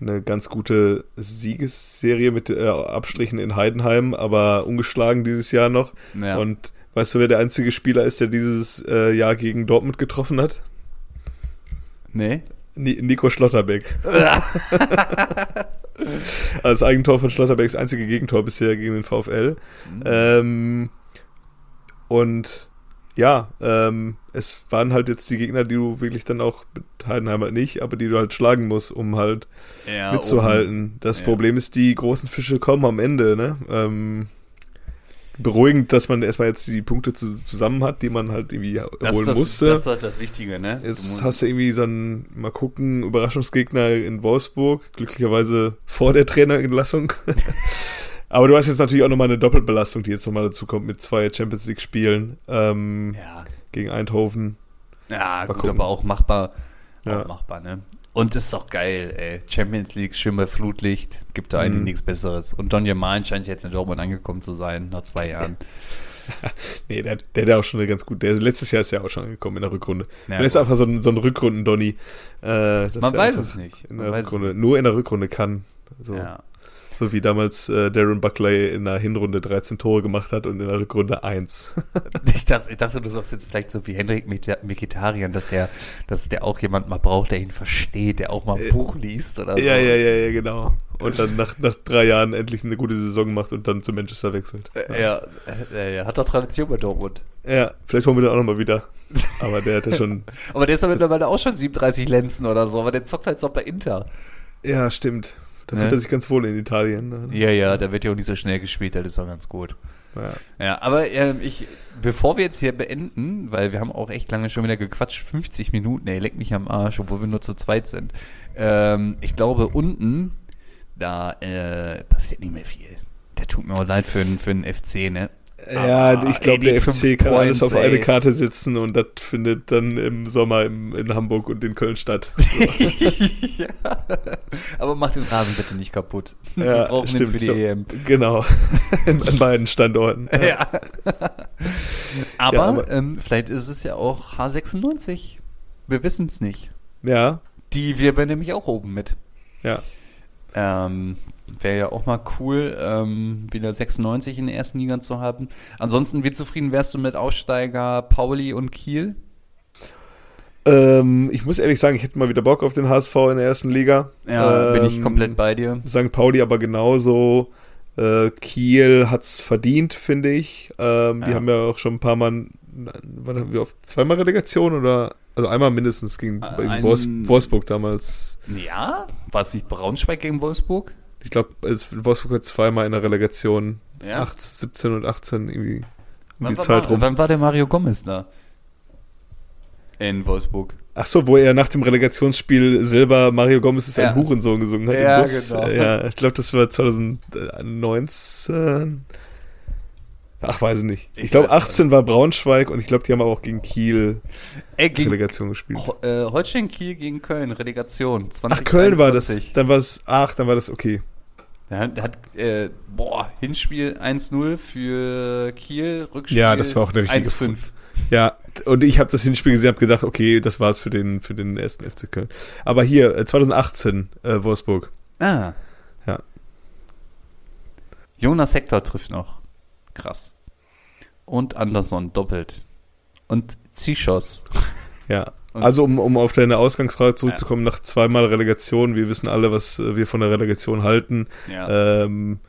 A: eine ganz gute Siegesserie mit äh, Abstrichen in Heidenheim, aber ungeschlagen dieses Jahr noch.
B: Ja.
A: Und weißt du, wer der einzige Spieler ist, der dieses äh, Jahr gegen Dortmund getroffen hat?
B: Nee?
A: Ni Nico Schlotterbeck. Also das Eigentor von Schlotterbecks einzige Gegentor bisher gegen den VfL. Ähm, und ja, ähm, es waren halt jetzt die Gegner, die du wirklich dann auch mit Heidenheim halt nicht, aber die du halt schlagen musst, um halt
B: Ja,
A: mitzuhalten. Das
B: Ja.
A: Problem ist, die großen Fische kommen am Ende, ne? Ähm, beruhigend, dass man erstmal jetzt die Punkte zu, zusammen hat, die man halt irgendwie
B: Das,
A: holen
B: das,
A: musste.
B: das ist halt das Wichtige, ne?
A: Jetzt hast du irgendwie so einen, mal gucken, Überraschungsgegner in Wolfsburg, glücklicherweise vor der Trainerentlassung. Aber du hast jetzt natürlich auch nochmal eine Doppelbelastung, die jetzt nochmal dazu kommt mit zwei Champions League-Spielen ähm,
B: ja,
A: gegen Eindhoven.
B: ja gut,
A: gucken.
B: aber auch machbar.
A: Ja.
B: auch machbar, ne? Und ist doch geil, ey. Champions League, schön bei Flutlicht, gibt da eigentlich
A: Mhm.
B: nichts Besseres. Und Donny Malen scheint jetzt in Dortmund angekommen zu sein, nach zwei Jahren.
A: Nee, der, der hat ja auch schon eine ganz gut. Der letztes Jahr ist ja auch schon angekommen in der Rückrunde.
B: Ja,
A: der ist einfach so ein, so ein Rückrunden-Donny. Äh,
B: Man weiß es nicht.
A: In der Rückrunde, nur in der Rückrunde kann. So,
B: Ja.
A: So wie damals äh, Darren Buckley in der Hinrunde 13 Tore gemacht hat und in der Rückrunde 1.
B: Ich dachte, ich dachte, du sagst jetzt vielleicht so wie Henrik Mkhitaryan, dass der, dass der auch jemand mal braucht, der ihn versteht, der auch mal ein Buch liest oder so.
A: ja, ja, ja, ja, genau. Und dann nach, nach drei Jahren endlich eine gute Saison macht und dann zu Manchester wechselt.
B: Äh, Ja, äh, er hat doch Tradition bei Dortmund.
A: Ja, vielleicht holen wir den auch nochmal wieder. Aber der hat ja schon.
B: Aber der ist ja mittlerweile auch schon 37 Lenzen oder so, aber der zockt halt so bei Inter.
A: Ja, stimmt. Da
B: Ne?
A: fühlt er sich ganz wohl in Italien. ne?
B: Ja, ja, da wird ja auch nicht so schnell gespielt, das ist doch ganz gut.
A: Ja.
B: Ja, aber ähm, ich, bevor wir jetzt hier beenden, weil wir haben auch echt lange schon wieder gequatscht, 50 Minuten, ey, leck mich am Arsch, obwohl wir nur zu zweit sind. Ähm, ich glaube, unten, da äh, passiert nicht mehr viel. Der tut mir auch leid für, für den FC, ne?
A: Ja,
B: Aber,
A: ich glaube, der FC kann alles auf eine. Karte setzen und das findet dann im Sommer im, in Hamburg und in Köln statt.
B: ja. Aber mach den Rasen bitte nicht kaputt. wir
A: Ja,
B: brauchen den
A: stimmt.
B: für die
A: Ich
B: EM.
A: glaub- Genau. An beiden Standorten.
B: Ja. aber
A: Ja, aber-
B: ähm, vielleicht ist es ja auch H96. Wir wissen es nicht.
A: Ja,
B: Die wirbeln nämlich auch oben mit.
A: ja.
B: Ähm, Wäre ja auch mal cool, ähm, wieder 96 in der ersten Liga zu haben. Ansonsten, wie zufrieden wärst du mit Aussteiger Pauli und Kiel?
A: Ähm, ich muss ehrlich sagen, ich hätte mal wieder Bock auf den HSV in der ersten Liga.
B: Ja, bin ich
A: Ähm,
B: komplett bei dir.
A: St. Pauli aber genauso. Äh, Kiel hat's verdient, finde ich. Ähm, Die
B: Ja.
A: haben ja auch schon ein paar Mal, wann haben wir auf zweimal Relegation oder also einmal mindestens gegen,
B: Ein-
A: gegen Wolfs Wolfsburg damals.
B: Ja? War es nicht Braunschweig gegen Wolfsburg?
A: Ich glaube, Wolfsburg hat zweimal in der Relegation.
B: Ja.
A: 8, 17 und 18 irgendwie um
B: Wann,
A: die
B: war,
A: Zeit rum.
B: wann war der Mario Gomez da? In Wolfsburg.
A: Ach so, wo er nach dem Relegationsspiel selber Mario Gomez ist
B: Ja.
A: ein Hurensohn gesungen hat
B: Ja,
A: im Bus.
B: genau.
A: Äh, Ja, ich glaube, das war 2019. Ach, weiß ich nicht. Ich,
B: Ich
A: glaube,
B: weiß
A: 18 war Braunschweig und ich glaube, die haben aber auch gegen Kiel
B: Ey, gegen
A: Relegation gespielt.
B: Äh, Holstein Kiel gegen Köln, Relegation. 20,
A: Ach, Köln war das. Dann war es, ach, dann war das okay.
B: Hat, hat äh, boah, Hinspiel 1-0 für Kiel, Rückspiel
A: Ja, das war auch eine richtige
B: 1-5.
A: Ja, und ich habe das Hinspiel gesehen, habe gedacht, okay, das war's für den, für den ersten FC Köln. Aber hier, äh, 2018, äh, Wolfsburg.
B: Ah.
A: Ja.
B: Jonas Hector trifft noch. Krass. Und Anderson doppelt. Und Zischos.
A: Ja.
B: Und-
A: Also, um, um auf deine Ausgangsfrage zurückzukommen, nach zweimal Relegation, wir wissen alle, was äh, wir von der Relegation halten.
B: Ja.
A: Ähm,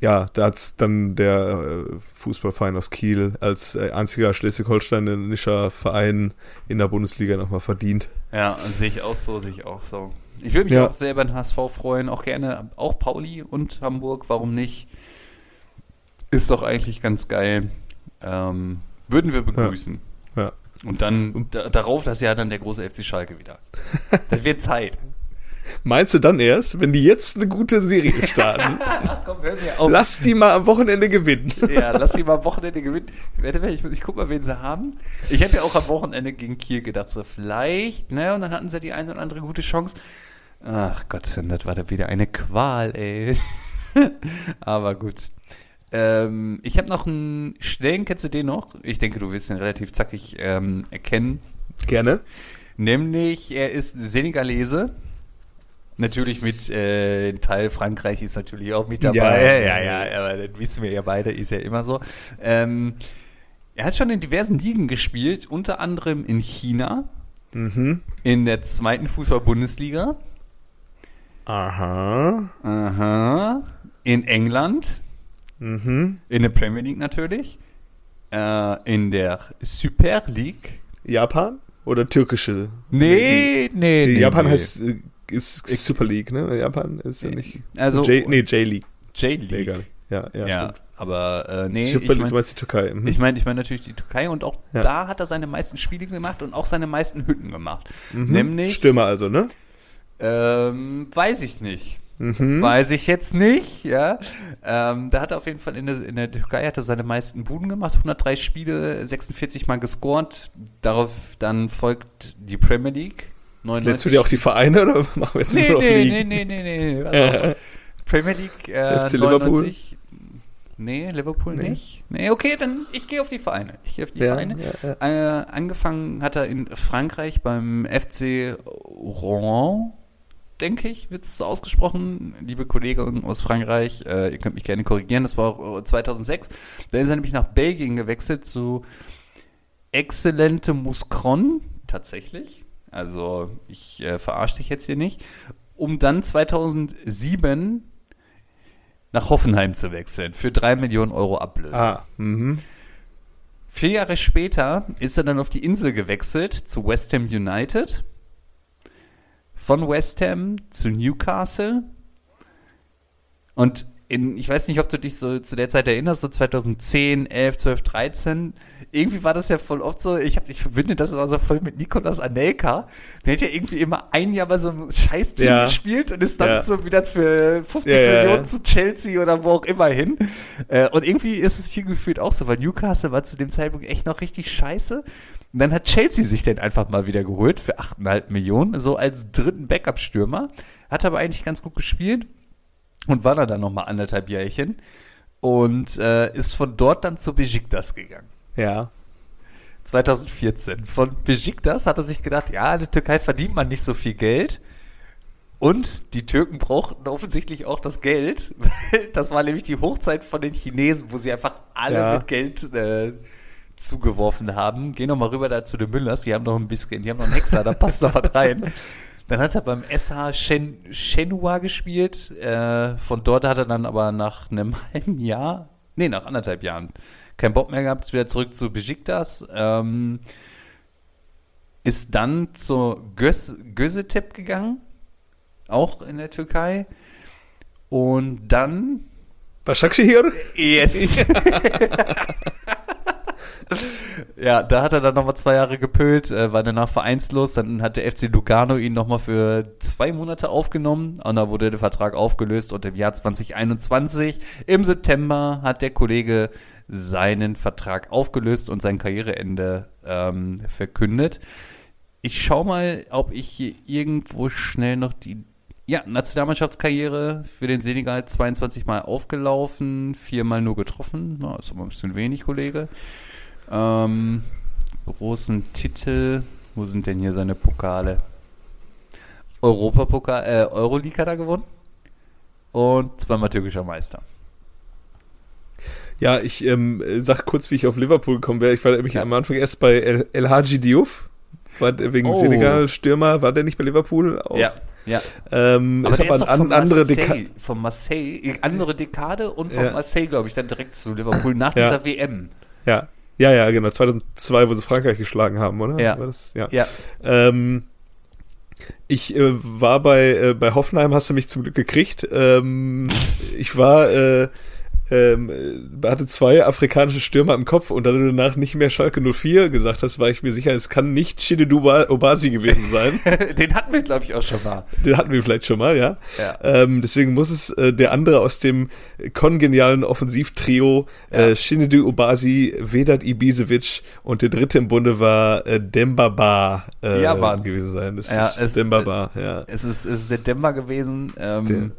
A: ja, da hat's dann der äh, Fußballverein aus Kiel als äh, einziger schleswig-holsteinischer Verein in der Bundesliga nochmal verdient.
B: Ja, sehe ich auch so, sehe ich auch so. Ich würde mich
A: Ja.
B: auch sehr über den HSV freuen, auch gerne, auch Pauli und Hamburg, warum nicht? Ist doch eigentlich ganz geil. Ähm, würden wir begrüßen.
A: Ja.
B: Und dann da, darauf das Jahr dann der große FC Schalke wieder. Das wird Zeit.
A: Meinst du dann erst, wenn die jetzt eine gute Serie starten,
B: Komm, hör mir auf.
A: lass die mal am Wochenende gewinnen?
B: Ja, lass sie mal am Wochenende gewinnen. Ich, ich guck mal, wen sie haben. Ich hätte ja auch am Wochenende gegen Kiel gedacht, so vielleicht, ne? Und dann hatten sie die eine oder andere gute Chance. Ach Gott, das war dann wieder eine Qual, ey. Aber gut. Ähm, ich habe noch einen Stellen, kennst du den noch? Ich denke, du wirst ihn relativ zackig ähm, erkennen.
A: Gerne.
B: Nämlich, er ist Senegalese. Natürlich mit äh, Teil Frankreich ist natürlich auch mit dabei.
A: Ja.
B: Ja, ja, aber das wissen wir ja beide, ist ja immer so. Ähm, er hat schon in diversen Ligen gespielt, unter anderem in China,
A: Mhm.
B: in der zweiten Fußball-Bundesliga,
A: Aha.
B: aha, in England,
A: Mhm.
B: in der Premier League natürlich, äh, in der Super League.
A: Japan oder türkische?
B: Nee, nee, nee.
A: Japan
B: nee.
A: heißt äh, ist Super League, ne? Japan ist ja nicht.
B: Also,
A: J, nee, J-League.
B: J-League.
A: Nee. Ja, ja,
B: Ja,
A: stimmt.
B: aber äh, nee,
A: Super
B: ich
A: League,
B: mein-
A: du meinst die Türkei. Mhm.
B: Ich meine, ich meine natürlich die Türkei und auch
A: Ja.
B: da hat er seine meisten Spiele gemacht und auch seine meisten Hütten gemacht.
A: Mhm.
B: Nämlich,
A: Stürmer also, ne?
B: ähm, weiß ich nicht.
A: Mhm.
B: Weiß ich jetzt nicht, ja. Ähm, da hat er auf jeden Fall in der, in der Türkei hat er seine meisten Buden gemacht, 103 Spiele, 46 Mal gescored. Darauf dann folgt die Premier League 99
A: Nennst du dir auch die Vereine oder machen wir jetzt
B: Nee,
A: nur noch
B: nee,
A: Ligen?
B: nee, nee, nee, nee. Also, Premier League äh,
A: FC Liverpool?
B: 99. Nee, Liverpool
A: Nee.
B: nicht. Nee, okay, dann ich gehe auf die Vereine. Ich gehe auf die
A: Ja,
B: Vereine.
A: ja.
B: Äh, angefangen hat er in Frankreich beim FC Rouen, denke ich, wird es so ausgesprochen. Liebe Kollegen aus Frankreich, äh, ihr könnt mich gerne korrigieren, das war auch äh, 2006. Da ist er nämlich nach Belgien gewechselt zu Exzellente Muscron, tatsächlich. Also ich äh, verarsche dich jetzt hier nicht. Um dann 2007 nach Hoffenheim zu wechseln für drei Millionen Euro Ablöse.
A: Ah, mhm.
B: Vier Jahre später ist er dann auf die Insel gewechselt zu West Ham United. Von West Ham zu Newcastle. Und in, ich weiß nicht, ob du dich so zu der Zeit erinnerst, so 2010, 11, 12, 13. Irgendwie war das ja voll oft so, ich, hab, ich verbinde das immer so voll mit Nikolas Anelka. Der hat ja irgendwie immer ein Jahr bei so einem Scheißteam
A: Ja.
B: gespielt und ist dann
A: Ja.
B: so wieder für 50
A: Ja.
B: Millionen zu Chelsea oder wo auch immer hin. Äh, und irgendwie ist es hier gefühlt auch so, weil Newcastle war zu dem Zeitpunkt echt noch richtig scheiße. Und dann hat Chelsea sich den einfach mal wieder geholt für 8,5 Millionen, so als dritten Backup-Stürmer. Hat aber eigentlich ganz gut gespielt und war da dann nochmal anderthalb Jährchen und äh, ist von dort dann zu Besiktas gegangen.
A: Ja.
B: 2014. Von Besiktas hat er sich gedacht, ja, in der Türkei verdient man nicht so viel Geld. Und die Türken brauchten offensichtlich auch das Geld. weil Das war nämlich die Hochzeit von den Chinesen, wo sie einfach alle
A: Ja.
B: mit Geld äh, zugeworfen haben. Geh noch mal rüber da zu den Müllers, die haben noch ein bisschen, die haben noch einen Hexer, da passt noch was rein. Dann hat er beim SH Shen, Shenhua gespielt. Äh, von dort hat er dann aber nach einem halben Jahr, nee, nach anderthalb Jahren, keinen Bock mehr gehabt, ist wieder zurück zu Besiktas. Ähm, ist dann zur Göz, Göztepe gegangen, auch in der Türkei. Und dann
A: Başakşehir?
B: Yes. ja, da hat er dann nochmal zwei Jahre gepölt, äh, war danach vereinslos. Dann hat der FC Lugano ihn nochmal für zwei Monate aufgenommen. Und da wurde der Vertrag aufgelöst. Und im Jahr 2021, im September, hat der Kollege seinen Vertrag aufgelöst und sein Karriereende ähm, verkündet. Ich schau mal, ob ich hier irgendwo schnell noch die ja, Nationalmannschaftskarriere für den Senegal 22 Mal aufgelaufen, viermal nur getroffen. Na, ist aber ein bisschen wenig, Kollege. Ähm, großen Titel. Wo sind denn hier seine Pokale? Europapokal, äh, Euroleague hat er gewonnen. Und zweimal türkischer Meister.
A: Ja, ich ähm, sag kurz, wie ich auf Liverpool gekommen wäre. Ich war nämlich
B: Ja.
A: am Anfang erst bei El, El Hadji Diouf. War der wegen
B: Oh.
A: Senegal Stürmer, war der nicht bei Liverpool? Auch?
B: Ja, ja.
A: Ähm, ist
B: der
A: aber eine
B: von
A: an, andere
B: Marseille-
A: Dekade.
B: Von Marseille, andere Dekade und von
A: Ja.
B: Marseille, glaube ich, dann direkt zu Liverpool nach
A: Ja.
B: dieser WM.
A: Ja. Ja, ja, genau. 2002, wo sie Frankreich geschlagen haben, oder?
B: Ja.
A: Ja.
B: Ja,
A: Ähm, ich äh, war bei, äh, bei Hoffenheim, hast du mich zum Glück gekriegt. Ähm, ich war, äh, ähm, äh, hatte zwei afrikanische Stürmer im Kopf und da du danach nicht mehr Schalke 04 gesagt hast, war ich mir sicher, es kann nicht Chinedu Obasi gewesen sein.
B: den hatten wir, glaube ich, auch schon mal.
A: Den hatten wir vielleicht schon mal, ja.
B: Ja.
A: Ähm, deswegen muss es äh, der andere aus dem kongenialen Offensivtrio
B: Ja.
A: äh, Shinedu Obasi, Vedat Ibisevic und der dritte im Bunde war äh, Dembaba äh,
B: Ja,
A: gewesen sein. Das
B: Ja,
A: ist
B: es-
A: Dembaba, ja.
B: Es ist, es ist der Dämmer gewesen. Ähm,
A: Der-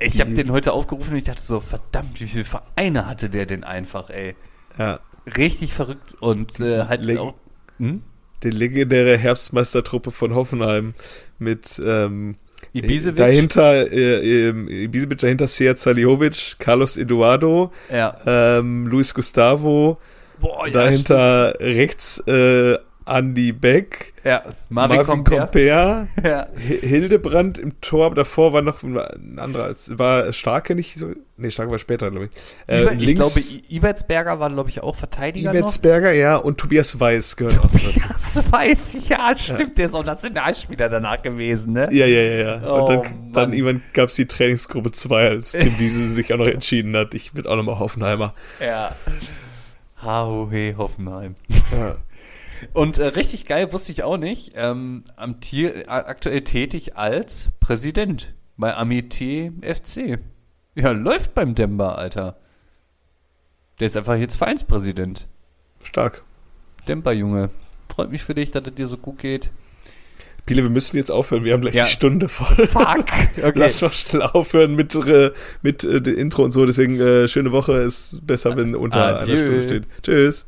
B: ich habe den heute aufgerufen und ich dachte so, verdammt, wie viele Vereine hatte der denn einfach, ey.
A: ja.
B: Richtig verrückt und äh, halt
A: Leg-
B: auch. Hm?
A: Die legendäre Herbstmeistertruppe von Hoffenheim mit ähm,
B: Ibisevic.
A: dahinter äh, äh, Ibisevic, dahinter Sead Salihowicz, Carlos Eduardo,
B: Ja.
A: ähm, Luis Gustavo,
B: Boah, ja,
A: dahinter rechts äh, Andy Beck.
B: Ja, Marvin,
A: Marvin
B: Comper. Ja.
A: Hi- Hildebrand im Tor, aber davor war noch ein anderer als war Starke nicht so. Nee, Starke war später, glaube ich. Äh,
B: Iber, ich
A: links
B: glaube, I- Ibertsberger war, glaube ich, auch Verteidiger noch.
A: Ibetsberger, ja, und Tobias Weiß gehört auch dazu.
B: Das weiß ich, ja, stimmt, der ist auch Nationalspieler danach gewesen, ne?
A: Ja, ja, ja, ja.
B: Oh,
A: und dann, dann irgendwann gab es die Trainingsgruppe 2, als Tim Wiese sich auch noch entschieden hat, ich bin auch nochmal Hoffenheimer.
B: Ja. Hauhe Hoffenheim.
A: Ja.
B: Und äh, richtig geil wusste ich auch nicht. Ähm, am Tier, aktuell tätig als Präsident bei Amitié FC. Ja, läuft beim Demba, Alter. Der ist einfach jetzt Vereinspräsident.
A: Stark.
B: Demba, Junge. Freut mich für dich, dass es dir so gut geht.
A: Biele, wir müssen jetzt aufhören. Wir haben gleich
B: Ja.
A: die Stunde voll.
B: Fuck. Okay.
A: Lass mal schnell aufhören mit, äh, mit äh, dem Intro und so. Deswegen äh, schöne Woche ist besser, wenn unter
B: Adieu.
A: einer Stunde steht. Tschüss.